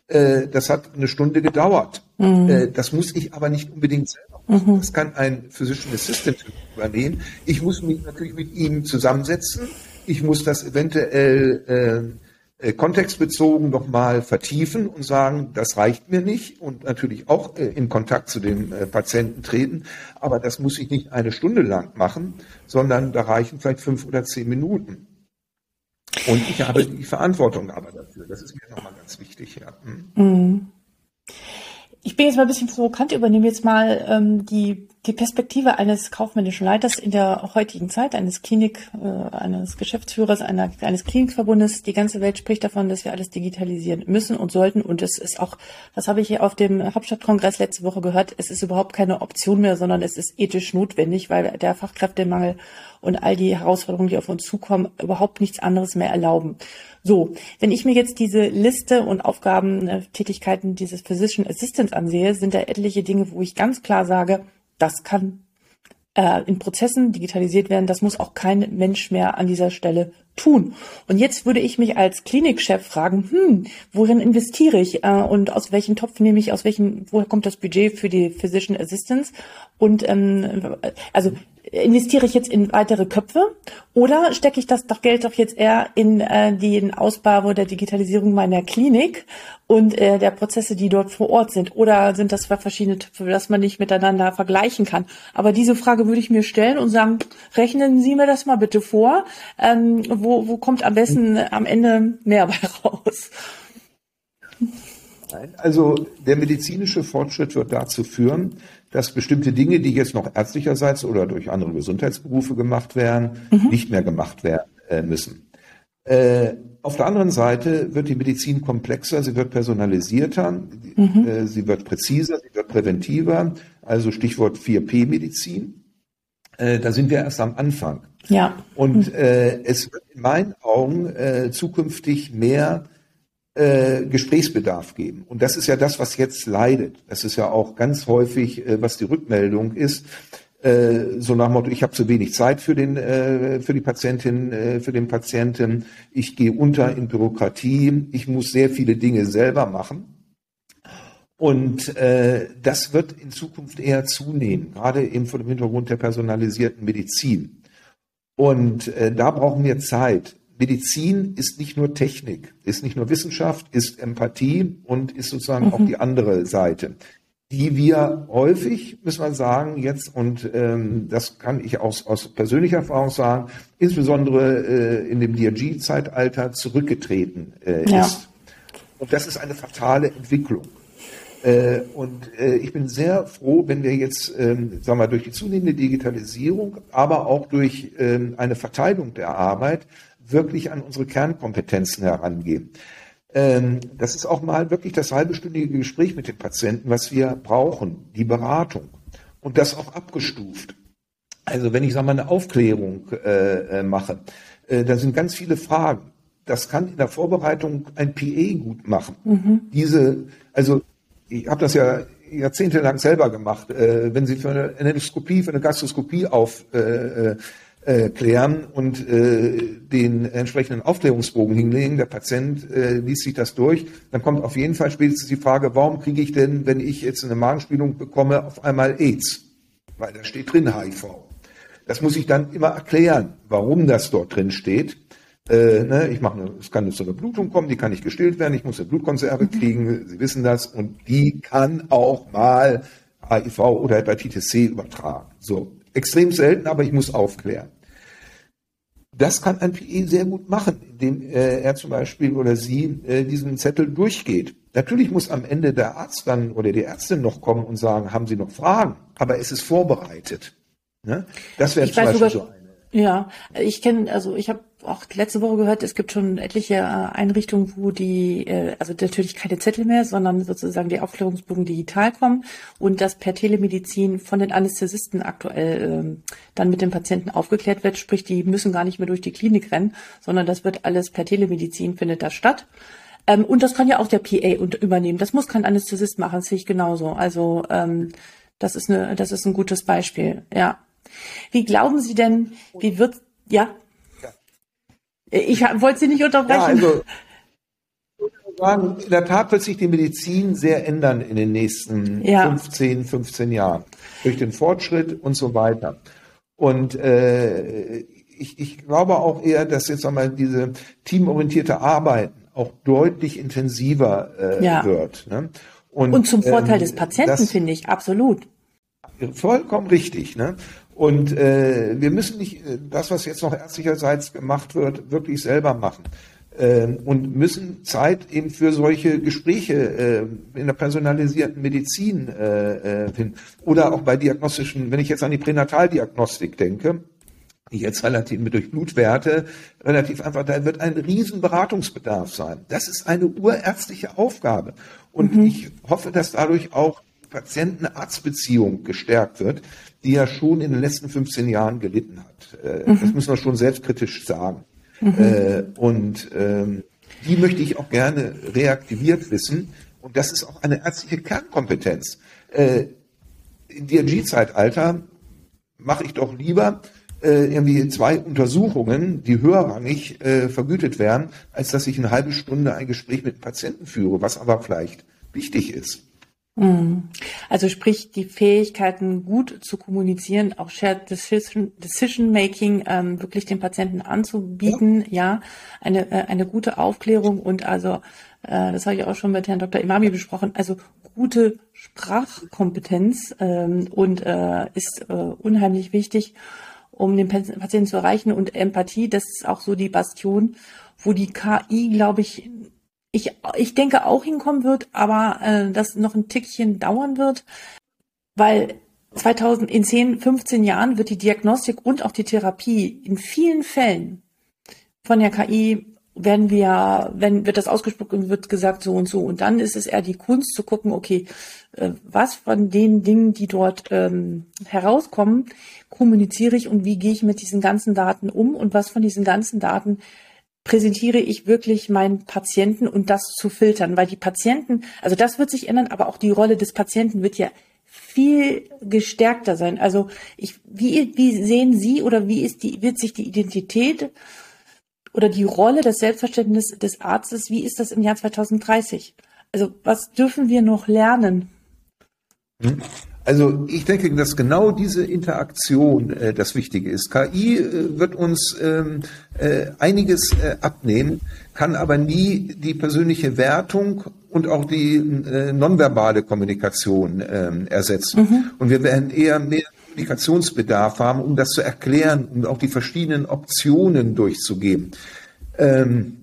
Äh, das hat eine Stunde gedauert. Mhm. Äh, das muss ich aber nicht unbedingt selber machen. Mhm. Das kann ein Physician Assistant übernehmen. Ich muss mich natürlich mit ihm zusammensetzen. Ich muss das eventuell äh, äh, kontextbezogen nochmal vertiefen und sagen, das reicht mir nicht und natürlich auch äh, in Kontakt zu dem äh, Patienten treten. Aber das muss ich nicht eine Stunde lang machen, sondern da reichen vielleicht fünf oder zehn Minuten. Und ich habe die Verantwortung aber dafür. Das ist mir nochmal ganz wichtig. Ja. Hm. Mhm. Ich bin jetzt mal ein bisschen provokant, übernehme jetzt mal ähm, die, die Perspektive eines kaufmännischen Leiters in der heutigen Zeit, eines Klinik, äh, eines Geschäftsführers, einer, eines Klinikverbundes. Die ganze Welt spricht davon, dass wir alles digitalisieren müssen und sollten. Und es ist auch, das habe ich hier auf dem Hauptstadtkongress letzte Woche gehört, es ist überhaupt keine Option mehr, sondern es ist ethisch notwendig, weil der Fachkräftemangel und all die Herausforderungen, die auf uns zukommen, überhaupt nichts anderes mehr erlauben. So, wenn ich mir jetzt diese Liste und Aufgabentätigkeiten dieses Physician Assistants ansehe, sind da etliche Dinge, wo ich ganz klar sage, das kann äh, in Prozessen digitalisiert werden. Das muss auch kein Mensch mehr an dieser Stelle tun. Und jetzt würde ich mich als Klinikchef fragen, hm, worin investiere ich äh, und aus welchem Topf nehme ich, aus welchem, woher kommt das Budget für die Physician Assistance? Und ähm, also investiere ich jetzt in weitere Köpfe oder stecke ich das doch Geld doch jetzt eher in äh, den Ausbau der Digitalisierung meiner Klinik und äh, der Prozesse, die dort vor Ort sind? Oder sind das zwei verschiedene Töpfe, dass man nicht miteinander vergleichen kann? Aber diese Frage würde ich mir stellen und sagen, rechnen Sie mir das mal bitte vor. Ähm, wo, wo kommt am besten am Ende mehr bei (laughs) raus? Also der medizinische Fortschritt wird dazu führen, dass bestimmte Dinge, die jetzt noch ärztlicherseits oder durch andere Gesundheitsberufe gemacht werden, mhm. nicht mehr gemacht werden äh, müssen. Äh, auf der anderen Seite wird die Medizin komplexer, sie wird personalisierter, mhm. äh, sie wird präziser, sie wird präventiver. Also Stichwort 4P-Medizin. Äh, da sind wir erst am Anfang. Ja. Und mhm. äh, es wird in meinen Augen äh, zukünftig mehr äh, Gesprächsbedarf geben. Und das ist ja das, was jetzt leidet. Das ist ja auch ganz häufig, äh, was die Rückmeldung ist. Äh, so nach dem Motto, ich habe zu wenig Zeit für den äh, für die Patientin, äh, für den Patienten. Ich gehe unter in Bürokratie. Ich muss sehr viele Dinge selber machen. Und äh, das wird in Zukunft eher zunehmen, gerade eben vor dem Hintergrund der personalisierten Medizin. Und äh, da brauchen wir Zeit. Medizin ist nicht nur Technik, ist nicht nur Wissenschaft, ist Empathie und ist sozusagen mhm. auch die andere Seite, die wir häufig, muss man sagen, jetzt, und ähm, das kann ich aus, aus persönlicher Erfahrung sagen, insbesondere äh, in dem DRG-Zeitalter zurückgetreten äh, ja. ist. Und das ist eine fatale Entwicklung. Äh, und äh, ich bin sehr froh, wenn wir jetzt, ähm, sagen wir, durch die zunehmende Digitalisierung, aber auch durch ähm, eine Verteilung der Arbeit wirklich an unsere Kernkompetenzen herangehen. Ähm, das ist auch mal wirklich das halbestündige Gespräch mit dem Patienten, was wir brauchen, die Beratung. Und das auch abgestuft. Also wenn ich sage mal eine Aufklärung äh, mache, da sind ganz viele Fragen. Das kann in der Vorbereitung ein PA gut machen. Mhm. Diese, also ich habe das ja jahrzehntelang selber gemacht. Äh, wenn Sie für eine Endoskopie, für eine Gastroskopie auf äh, äh äh, und äh, den entsprechenden Aufklärungsbogen hinlegen. Der Patient äh, liest sich das durch. Dann kommt auf jeden Fall spätestens die Frage, warum kriege ich denn, wenn ich jetzt eine Magenspielung bekomme, auf einmal AIDS? Weil da steht drin HIV. Das muss ich dann immer erklären, warum das dort drin steht. Äh, ne, ich mache, es kann zu einer Blutung kommen, die kann nicht gestillt werden, ich muss eine Blutkonserve kriegen, Sie wissen das, und die kann auch mal HIV oder Hepatitis C übertragen. So, extrem selten, aber ich muss aufklären. Das kann ein PE sehr gut machen, indem äh, er zum Beispiel oder sie äh, diesen Zettel durchgeht. Natürlich muss am Ende der Arzt dann oder die Ärztin noch kommen und sagen, haben Sie noch Fragen? Aber es ist vorbereitet. Ne? Das wäre zum Beispiel sogar, so eine. Ja, ich kenne, also ich habe auch letzte Woche gehört, es gibt schon etliche äh, Einrichtungen, wo die, äh, also natürlich keine Zettel mehr, sondern sozusagen die Aufklärungsbogen digital kommen und das per Telemedizin von den Anästhesisten aktuell ähm, dann mit den Patienten aufgeklärt wird. Sprich, die müssen gar nicht mehr durch die Klinik rennen, sondern das wird alles per Telemedizin findet da statt. Ähm, und das kann ja auch der PA übernehmen. Das muss kein Anästhesist machen, das sehe ich genauso. Also ähm, das ist eine, das ist ein gutes Beispiel. Ja. Wie glauben Sie denn, wie wird, ja? Ich wollte Sie nicht unterbrechen. Ja, also, in der Tat wird sich die Medizin sehr ändern in den nächsten ja. 15, 15 Jahren. Durch den Fortschritt und so weiter. Und äh, ich, ich glaube auch eher, dass jetzt einmal diese teamorientierte Arbeit auch deutlich intensiver äh, ja. wird. Ne? Und, und, zum Vorteil ähm, des Patienten, finde ich, absolut. Vollkommen richtig. Ne? Und äh, wir müssen nicht äh, das, was jetzt noch ärztlicherseits gemacht wird, wirklich selber machen. Ähm, und müssen Zeit eben für solche Gespräche äh, in der personalisierten Medizin äh, äh, finden. Oder auch bei diagnostischen, wenn ich jetzt an die Pränataldiagnostik denke, die jetzt relativ mit durch Blutwerte relativ einfach, da wird ein riesen Beratungsbedarf sein. Das ist eine urärztliche Aufgabe. Und mhm. ich hoffe, dass dadurch auch Patienten-Arzt-Beziehung gestärkt wird, die ja schon in den letzten 15 Jahren gelitten hat. Äh, mhm. Das müssen wir schon selbstkritisch sagen. Mhm. Äh, und ähm, die möchte ich auch gerne reaktiviert wissen. Und das ist auch eine ärztliche Kernkompetenz. Äh, Im DRG-Zeitalter mache ich doch lieber irgendwie zwei Untersuchungen, die höherrangig vergütet werden, als dass ich eine halbe Stunde ein Gespräch mit Patienten führe, was aber vielleicht wichtig ist. Mhm. Also sprich die Fähigkeiten gut zu kommunizieren, auch Shared Decision, Decision Making ähm, wirklich den Patienten anzubieten, ja, ja eine äh, eine gute Aufklärung und also äh, das habe ich auch schon mit Herrn Dr. Imami besprochen, also gute Sprachkompetenz ähm, und äh, ist äh, unheimlich wichtig, um den Patienten zu erreichen und Empathie, das ist auch so die Bastion, wo die KI, glaube ich, ich, ich denke auch hinkommen wird, aber äh, das noch ein Tickchen dauern wird, weil 2000, in 10, 15 Jahren wird die Diagnostik und auch die Therapie in vielen Fällen von der KI werden wir, wenn wird das ausgesprochen und wird gesagt so und so. Und dann ist es eher die Kunst zu gucken, okay, äh, was von den Dingen, die dort ähm, herauskommen, kommuniziere ich und wie gehe ich mit diesen ganzen Daten um und was von diesen ganzen Daten präsentiere ich wirklich meinen Patienten und das zu filtern, weil die Patienten, also das wird sich ändern, aber auch die Rolle des Patienten wird ja viel gestärkter sein. Also ich, wie, wie sehen Sie oder wie ist die, wird sich die Identität oder die Rolle, das Selbstverständnis des Arztes, wie ist das im Jahr 2030? Also was dürfen wir noch lernen? Hm. Also ich denke, dass genau diese Interaktion äh, das Wichtige ist. KI äh, wird uns ähm, äh, einiges äh, abnehmen, kann aber nie die persönliche Wertung und auch die äh, nonverbale Kommunikation ähm, ersetzen. Mhm. Und wir werden eher mehr Kommunikationsbedarf haben, um das zu erklären, um auch die verschiedenen Optionen durchzugeben. Ähm,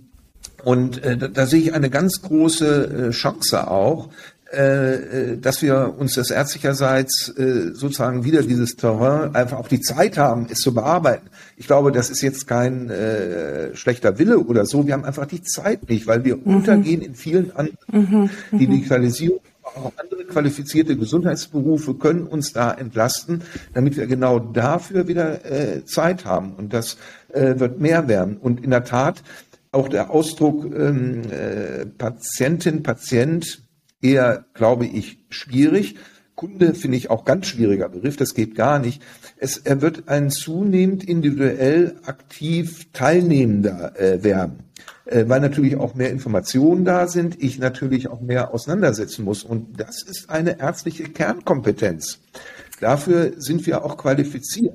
und äh, da, da sehe ich eine ganz große äh, Chance auch, äh, äh, dass wir uns das ärztlicherseits äh, sozusagen wieder dieses Terrain einfach auch die Zeit haben, es zu bearbeiten. Ich glaube, das ist jetzt kein äh, schlechter Wille oder so. Wir haben einfach die Zeit nicht, weil wir mhm. untergehen in vielen anderen. Mhm. mhm. Die Digitalisierung, auch andere qualifizierte Gesundheitsberufe können uns da entlasten, damit wir genau dafür wieder äh, Zeit haben. Und das äh, wird mehr werden. Und in der Tat auch der Ausdruck ähm, äh, Patientin, Patient, eher, glaube ich, schwierig. Kunde finde ich auch ganz schwieriger Begriff, das geht gar nicht. Es, er wird ein zunehmend individuell aktiv Teilnehmender äh, werden, äh, weil natürlich auch mehr Informationen da sind, ich natürlich auch mehr auseinandersetzen muss. Und das ist eine ärztliche Kernkompetenz. Dafür sind wir auch qualifiziert.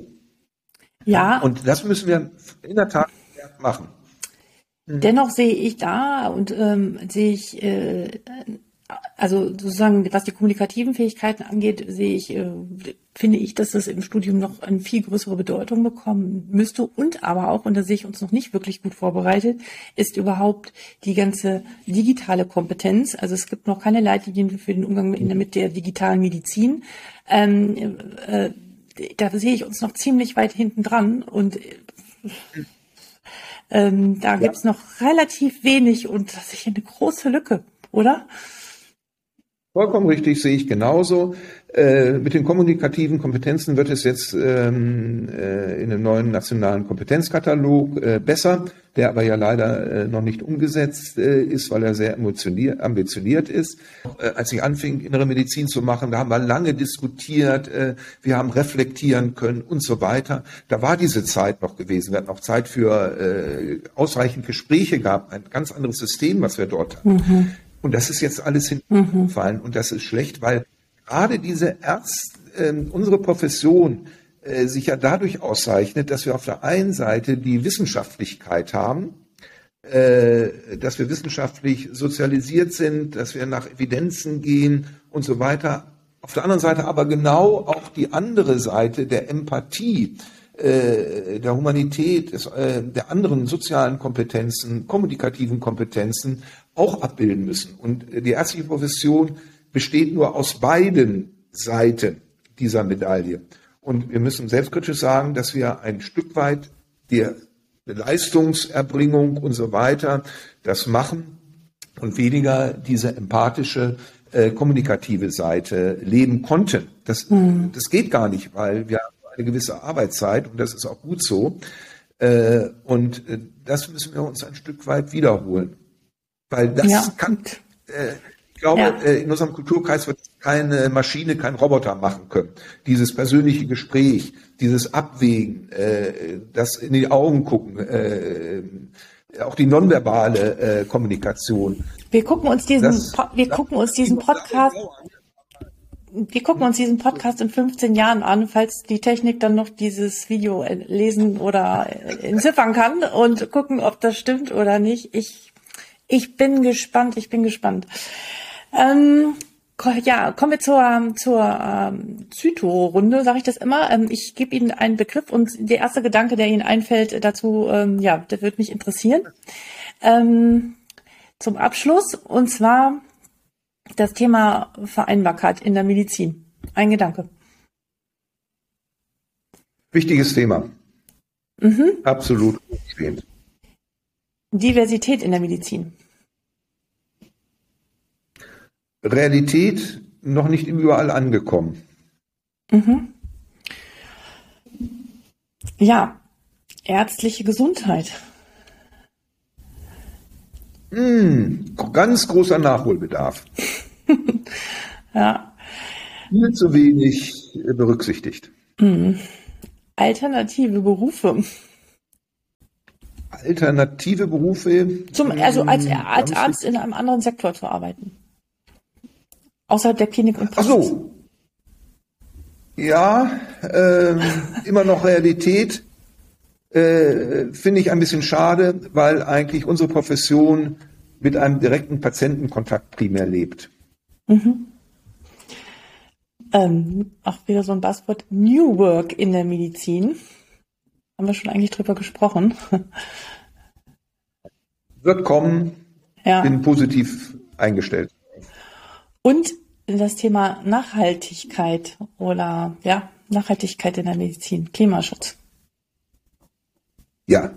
Ja. Und das müssen wir in der Tat machen. Dennoch sehe ich da und ähm, sehe ich äh, also sozusagen, was die kommunikativen Fähigkeiten angeht, sehe ich, äh, finde ich, dass das im Studium noch eine viel größere Bedeutung bekommen müsste. Und aber auch, und da sehe ich uns noch nicht wirklich gut vorbereitet, ist überhaupt die ganze digitale Kompetenz. Also es gibt noch keine Leitlinien für den Umgang mit, mit der digitalen Medizin. Ähm, äh, da sehe ich uns noch ziemlich weit hinten dran und ähm, da ja. gibt's noch relativ wenig und das ist eine große Lücke, oder? Vollkommen richtig, sehe ich genauso. Äh, mit den kommunikativen Kompetenzen wird es jetzt ähm, äh, in einem neuen nationalen Kompetenzkatalog äh, besser, der aber ja leider äh, noch nicht umgesetzt äh, ist, weil er sehr ambitioniert ist. Äh, als ich anfing, innere Medizin zu machen, da haben wir lange diskutiert, wir haben reflektieren können und so weiter. Da war diese Zeit noch gewesen. Wir hatten auch Zeit für ausreichend Gespräche gehabt, ein ganz anderes System, was wir dort hatten. Mhm. Und das ist jetzt alles hingefallen mhm. und das ist schlecht, weil gerade diese Ärzte, äh, unsere Profession äh, sich ja dadurch auszeichnet, dass wir auf der einen Seite die Wissenschaftlichkeit haben, äh, dass wir wissenschaftlich sozialisiert sind, dass wir nach Evidenzen gehen und so weiter. Auf der anderen Seite aber genau auch die andere Seite der Empathie, äh, der Humanität, des, äh, der anderen sozialen Kompetenzen, kommunikativen Kompetenzen auch abbilden müssen. Und die ärztliche Profession besteht nur aus beiden Seiten dieser Medaille. Und wir müssen selbstkritisch sagen, dass wir ein Stück weit die Leistungserbringung und so weiter das machen und weniger diese empathische äh, kommunikative Seite leben konnten. Das, mhm. das geht gar nicht, weil wir eine gewisse Arbeitszeit und das ist auch gut so. Äh, und äh, das müssen wir uns ein Stück weit wiederholen. Weil das ja. kann, äh, ich glaube, ja. äh, in unserem Kulturkreis wird keine Maschine, kein Roboter machen können. Dieses persönliche Gespräch, dieses Abwägen, äh, das in die Augen gucken, äh, auch die nonverbale äh, Kommunikation. Wir gucken uns diesen, das, wir gucken uns diesen Podcast wir gucken uns diesen Podcast in 15 Jahren an, falls die Technik dann noch dieses Video lesen oder entziffern kann und gucken, ob das stimmt oder nicht. Ich, ich bin gespannt, ich bin gespannt. Ähm, ja, kommen wir zur, zur ähm, Zyto-Runde, sage ich das immer. Ähm, ich gebe Ihnen einen Begriff und der erste Gedanke, der Ihnen einfällt dazu, ähm, ja, der wird mich interessieren. Ähm, zum Abschluss, und zwar das Thema Vereinbarkeit in der Medizin. Ein Gedanke. Wichtiges Thema. Mhm. Absolut. Diversität in der Medizin. Realität noch nicht überall angekommen. Mhm. Ja, ärztliche Gesundheit. Mm, ganz großer Nachholbedarf. (laughs) ja. Viel zu wenig berücksichtigt. Mhm. Alternative Berufe. Alternative Berufe. Zum, also als, hm, als Arzt in einem anderen Sektor zu arbeiten. Außerhalb der Klinik und Praxis. Ach so. Ja, ähm, (laughs) immer noch Realität. Äh, Finde ich ein bisschen schade, weil eigentlich unsere Profession mit einem direkten Patientenkontakt primär lebt. Mhm. Ähm, auch wieder so ein Buzzword New Work in der Medizin. Haben wir schon eigentlich drüber gesprochen. (laughs) Wird kommen. Ja. Bin positiv eingestellt. Und das Thema Nachhaltigkeit oder ja, Nachhaltigkeit in der Medizin, Klimaschutz. Ja,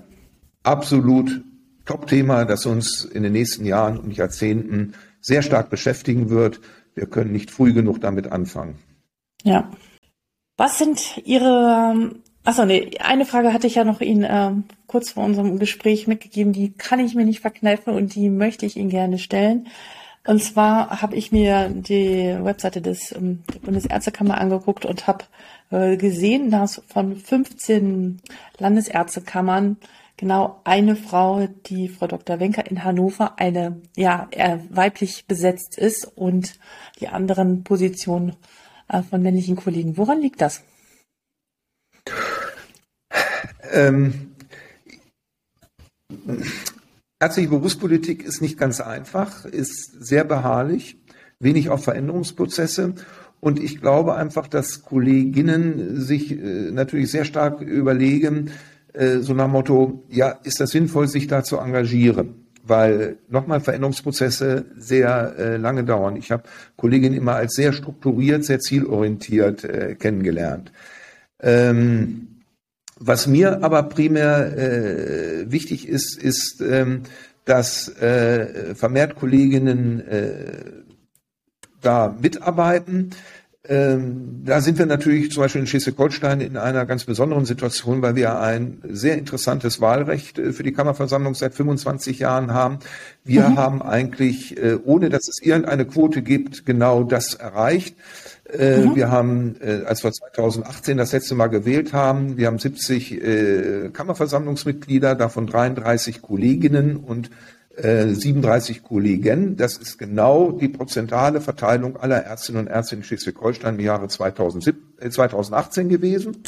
absolut Top-Thema, das uns in den nächsten Jahren und Jahrzehnten sehr stark beschäftigen wird. Wir können nicht früh genug damit anfangen. Ja. Was sind Ihre, achso, nee, eine Frage hatte ich ja noch Ihnen äh, kurz vor unserem Gespräch mitgegeben, die kann ich mir nicht verkneifen und die möchte ich Ihnen gerne stellen. Und zwar habe ich mir die Webseite des ähm, der Bundesärztekammer angeguckt und habe äh, gesehen, dass von 15 Landesärztekammern genau eine Frau, die Frau Dr. Wenker in Hannover, eine ja weiblich besetzt ist und die anderen Positionen äh, von männlichen Kollegen. Woran liegt das? Ähm, ärztliche Berufspolitik ist nicht ganz einfach, ist sehr beharrlich. wenig auf Veränderungsprozesse. Und ich glaube einfach, dass Kolleginnen sich äh, natürlich sehr stark überlegen, äh, so nach Motto, ja, ist das sinnvoll, sich da zu engagieren? Weil nochmal Veränderungsprozesse sehr äh, lange dauern. Ich habe Kolleginnen immer als sehr strukturiert, sehr zielorientiert äh, kennengelernt. Ähm, was mir aber primär äh, wichtig ist, ist, ähm, dass äh, vermehrt Kolleginnen äh, da mitarbeiten. Ähm, da sind wir natürlich zum Beispiel in Schleswig-Holstein in einer ganz besonderen Situation, weil wir ein sehr interessantes Wahlrecht äh, für die Kammerversammlung seit 25 Jahren haben. Wir mhm. haben eigentlich, äh, ohne dass es irgendeine Quote gibt, genau das erreicht. Äh, mhm. Wir haben, äh, als wir 2018 das letzte Mal gewählt haben, wir haben 70 äh, Kammerversammlungsmitglieder, davon 33 Kolleginnen und 37 Kollegen. Das ist genau die prozentale Verteilung aller Ärztinnen und Ärzte in Schleswig-Holstein im Jahre 2018 gewesen.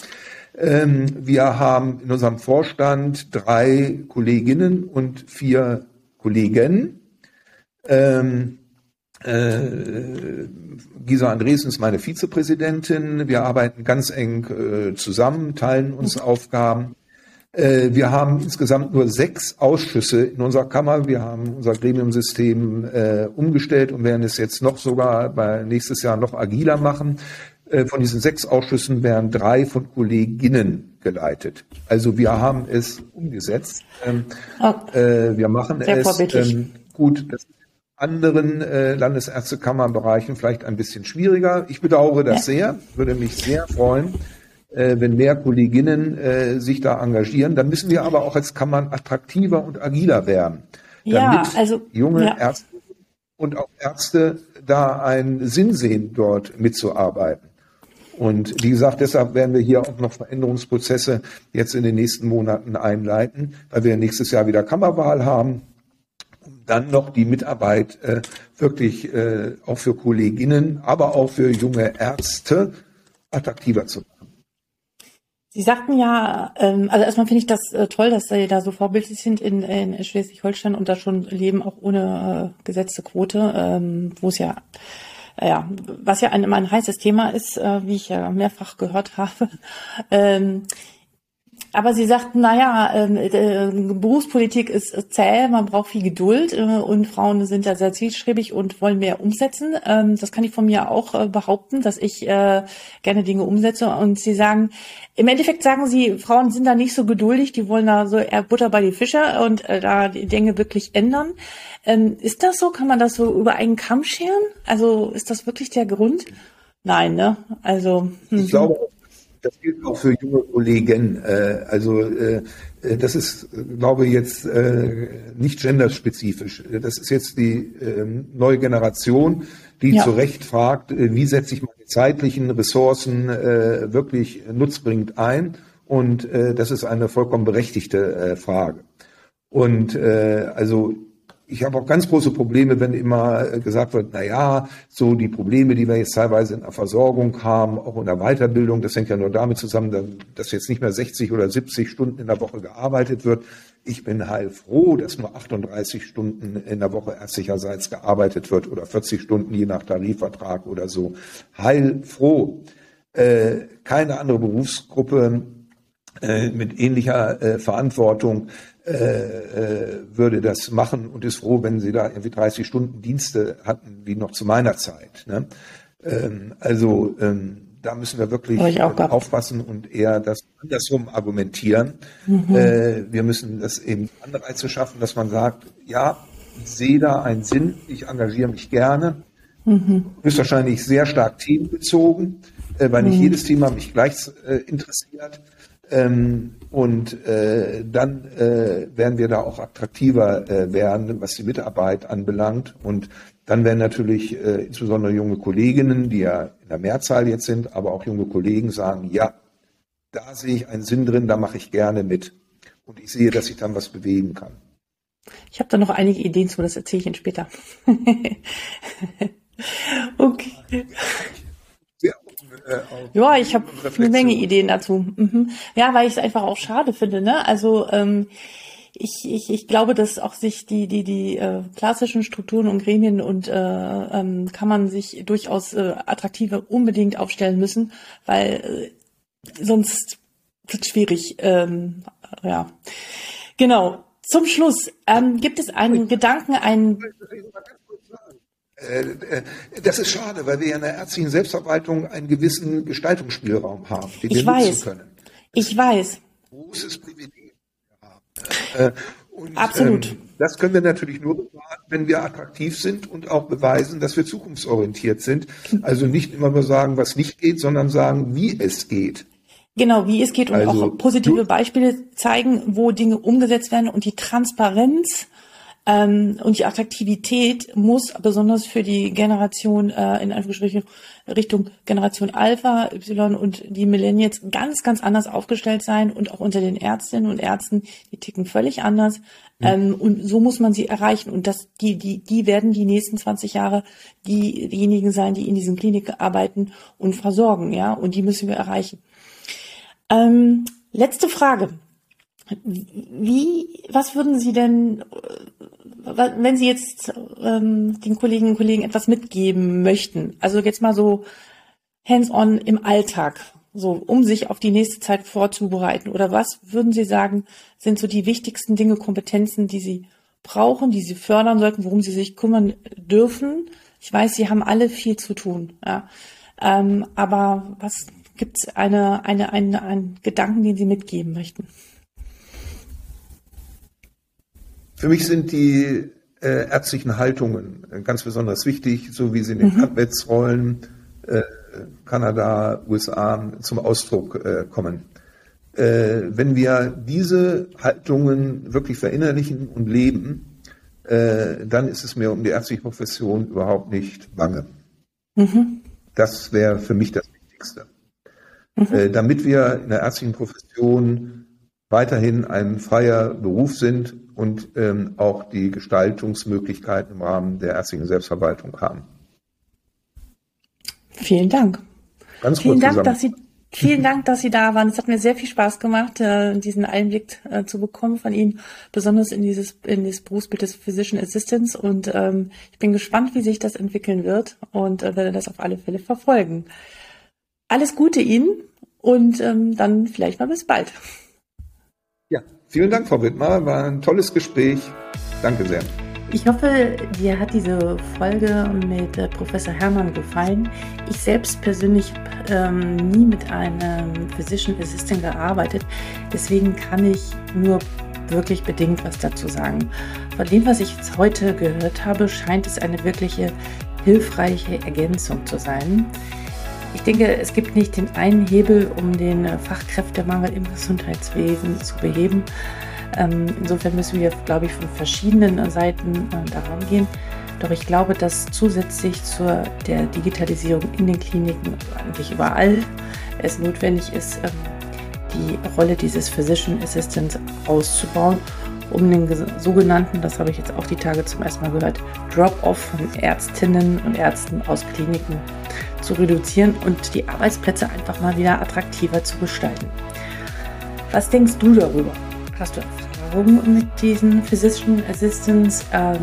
Ähm, wir haben in unserem Vorstand drei Kolleginnen und vier Kollegen. Ähm, äh, Gisa Andresen ist meine Vizepräsidentin. Wir arbeiten ganz eng äh, zusammen, teilen uns. Aufgaben. Äh, wir haben insgesamt nur sechs Ausschüsse in unserer Kammer. Wir haben unser Gremiumsystem äh, umgestellt und werden es jetzt noch sogar bei nächstes Jahr noch agiler machen. Äh, von diesen sechs Ausschüssen werden drei von Kolleginnen geleitet. Also wir haben es umgesetzt. Ähm, oh, wir machen es ähm, gut. Das anderen äh, Landesärztekammerbereichen vielleicht ein bisschen schwieriger. Ich bedauere das sehr, würde mich sehr freuen, äh, wenn mehr Kolleginnen äh, sich da engagieren. Dann müssen wir aber auch als Kammern attraktiver und agiler werden, damit ja, also, junge ja. Ärzte und auch Ärzte da einen Sinn sehen, dort mitzuarbeiten. Und wie gesagt, deshalb werden wir hier auch noch Veränderungsprozesse jetzt in den nächsten Monaten einleiten, weil wir nächstes Jahr wieder Kammerwahl haben dann noch die Mitarbeit äh, wirklich äh, auch für Kolleginnen, aber auch für junge Ärzte attraktiver zu machen. Sie sagten ja, ähm, also erstmal finde ich das äh, toll, dass Sie da so vorbildlich sind in, in Schleswig-Holstein und da schon leben, auch ohne äh, gesetzte Quote, ähm, wo es ja äh, ja, was ja ein, immer ein heißes Thema ist, äh, wie ich ja mehrfach gehört (laughs) habe. Ähm, aber sie sagten, naja, ähm, äh, Berufspolitik ist zäh, man braucht viel Geduld äh, und Frauen sind ja sehr zielstrebig und wollen mehr umsetzen. Ähm, das kann ich von mir auch äh, behaupten, dass ich äh, gerne Dinge umsetze. Und sie sagen, im Endeffekt sagen sie, Frauen sind da nicht so geduldig, die wollen da so eher Butter bei die Fische und da die Dinge wirklich ändern. Ähm, ist das so? Kann man das so über einen Kamm scheren? Also ist das wirklich der Grund? Nein, ne? Also. Hm. Ich glaube, das gilt auch für junge Kollegen. Äh, also äh, das ist, glaube ich, jetzt äh, nicht genderspezifisch. Das ist jetzt die ähm, neue Generation, die ja. zu Recht fragt, wie setze ich meine zeitlichen Ressourcen wirklich nutzbringend ein? Und das ist eine vollkommen berechtigte Frage. Und also ich habe auch ganz große Probleme, wenn immer gesagt wird, na ja, so die Probleme, die wir jetzt teilweise in der Versorgung haben, auch in der Weiterbildung, das hängt ja nur damit zusammen, dass jetzt nicht mehr 60 oder 70 Stunden in der Woche gearbeitet wird. Ich bin heilfroh, dass nur 38 Stunden in der Woche ärztlicherseits gearbeitet wird oder 40 Stunden je nach Tarifvertrag oder so. Heilfroh. Äh, keine andere Berufsgruppe äh, mit ähnlicher äh, Verantwortung äh, äh, würde das machen und ist froh, wenn sie da irgendwie 30 Stunden Dienste hatten, wie noch zu meiner Zeit. Ne? Ähm, also ähm, da müssen wir wirklich äh, aufpassen und eher das andersrum argumentieren. Mhm. Äh, wir müssen das eben Anreize schaffen, dass man sagt, ja, ich sehe da einen Sinn, ich engagiere mich gerne. Mhm. Ist wahrscheinlich sehr stark themenbezogen, äh, weil nicht mhm. jedes Thema mich gleich äh, interessiert. Ähm, und äh, dann äh, werden wir da auch attraktiver äh, werden, was die Mitarbeit anbelangt. Und dann werden natürlich äh, insbesondere junge Kolleginnen, die ja in der Mehrzahl jetzt sind, aber auch junge Kollegen sagen, ja, da sehe ich einen Sinn drin, da mache ich gerne mit. Und ich sehe, dass ich dann was bewegen kann. Ich habe da noch einige Ideen zu, das erzähle ich Ihnen später. (laughs) okay. Äh, ja, ich habe eine Menge Ideen dazu. Mhm. Ja, weil ich es einfach auch schade finde. Ne? Also ähm, ich, ich, ich glaube, dass auch sich die, die, die äh, klassischen Strukturen und Gremien und äh, ähm, kann man sich durchaus äh, attraktive unbedingt aufstellen müssen, weil äh, sonst wird schwierig. Ähm, ja, genau. Zum Schluss ähm, gibt es einen Gedanken, einen das ist schade, weil wir ja in der ärztlichen Selbstverwaltung einen gewissen Gestaltungsspielraum haben, den ich wir weiß. nutzen können. Ich weiß. Großes Privileg haben. Äh, und, Absolut. Ähm, das können wir natürlich nur bewahren, wenn wir attraktiv sind und auch beweisen, dass wir zukunftsorientiert sind. Also nicht immer nur sagen, was nicht geht, sondern sagen, wie es geht. Genau, wie es geht und also, auch positive Beispiele zeigen, wo Dinge umgesetzt werden und die Transparenz ähm, und die Attraktivität muss besonders für die Generation, äh, in Anführungsstrichen, Richtung Generation Alpha, Y und die Millennials ganz, ganz anders aufgestellt sein und auch unter den Ärztinnen und Ärzten, die ticken völlig anders. Mhm. Ähm, und so muss man sie erreichen. Und das, die, die, die werden die nächsten 20 Jahre die, diejenigen sein, die in diesen Kliniken arbeiten und versorgen, ja. Und die müssen wir erreichen. Ähm, letzte Frage. Wie, was würden Sie denn, wenn Sie jetzt ähm, den Kolleginnen und Kollegen etwas mitgeben möchten? Also jetzt mal so hands-on im Alltag, so um sich auf die nächste Zeit vorzubereiten. Oder was würden Sie sagen, sind so die wichtigsten Dinge, Kompetenzen, die Sie brauchen, die Sie fördern sollten, worum Sie sich kümmern dürfen? Ich weiß, Sie haben alle viel zu tun, ja. Ähm, aber was gibt es eine, eine, eine, einen Gedanken, den Sie mitgeben möchten? Für mich sind die äh, ärztlichen Haltungen ganz besonders wichtig, so wie sie in den mhm. Äh, Kanada, USA zum Ausdruck äh, kommen. Äh, wenn wir diese Haltungen wirklich verinnerlichen und leben, äh, dann ist es mir um die ärztliche Profession überhaupt nicht bange. Mhm. Das wäre für mich das Wichtigste. Mhm. Äh, damit wir in der ärztlichen Profession weiterhin ein freier Beruf sind und ähm, auch die Gestaltungsmöglichkeiten im Rahmen der ärztlichen Selbstverwaltung haben. Vielen Dank. Ganz vielen Dank, dass Sie Vielen Dank, dass Sie da waren. Es hat mir sehr viel Spaß gemacht, äh, diesen Einblick äh, zu bekommen von Ihnen, besonders in dieses, in das Berufsbild des Physician Assistants. Und ähm, ich bin gespannt, wie sich das entwickeln wird und äh, werde das auf alle Fälle verfolgen. Alles Gute Ihnen und ähm, dann vielleicht mal bis bald. Ja, vielen Dank, Frau Wittmer. War ein tolles Gespräch. Danke sehr. Ich hoffe, dir hat diese Folge mit äh, Professor Hermann gefallen. Ich selbst persönlich habe ähm, nie mit einem Physician Assistant gearbeitet. Deswegen kann ich nur wirklich bedingt was dazu sagen. Von dem, was ich jetzt heute gehört habe, scheint es eine wirkliche hilfreiche Ergänzung zu sein. Ich denke, es gibt nicht den einen Hebel, um den Fachkräftemangel im Gesundheitswesen zu beheben. Ähm, insofern müssen wir, glaube ich, von verschiedenen Seiten äh, daran gehen. Doch ich glaube, dass zusätzlich zur der Digitalisierung in den Kliniken, eigentlich überall, es notwendig ist, ähm, die Rolle dieses Physician Assistants auszubauen, um den sogenannten, das habe ich jetzt auch die Tage zum ersten Mal gehört, Drop-off von Ärztinnen und Ärzten aus Kliniken zu reduzieren und die Arbeitsplätze einfach mal wieder attraktiver zu gestalten. Was denkst du darüber? Hast du Erfahrungen mit diesen Physician Assistants? Ähm,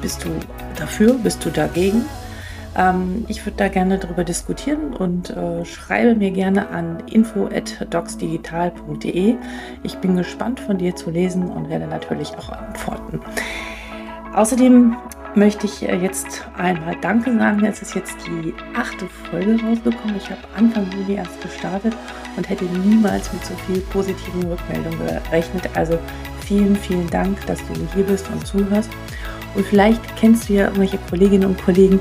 bist du dafür? Bist du dagegen? Ähm, ich würde da gerne darüber diskutieren und äh, schreibe mir gerne an info@docsdigital.de. Ich bin gespannt von dir zu lesen und werde natürlich auch antworten. Außerdem möchte ich äh, jetzt einmal Danke sagen. Es ist jetzt die achte Folge rausgekommen. Ich habe Anfang Juli erst gestartet und hätte niemals mit so viel positiven Rückmeldungen gerechnet. Also vielen, vielen Dank, dass du hier bist und zuhörst. Und vielleicht kennst du ja irgendwelche Kolleginnen und Kollegen,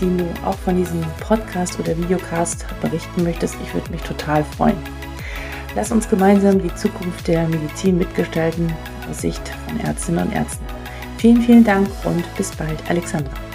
denen du auch von diesem Podcast oder Videocast berichten möchtest. Ich würde mich total freuen. Lass uns gemeinsam die Zukunft der Medizin mitgestalten aus Sicht von Ärztinnen und Ärzten. Vielen, vielen Dank und bis bald, Alexandra.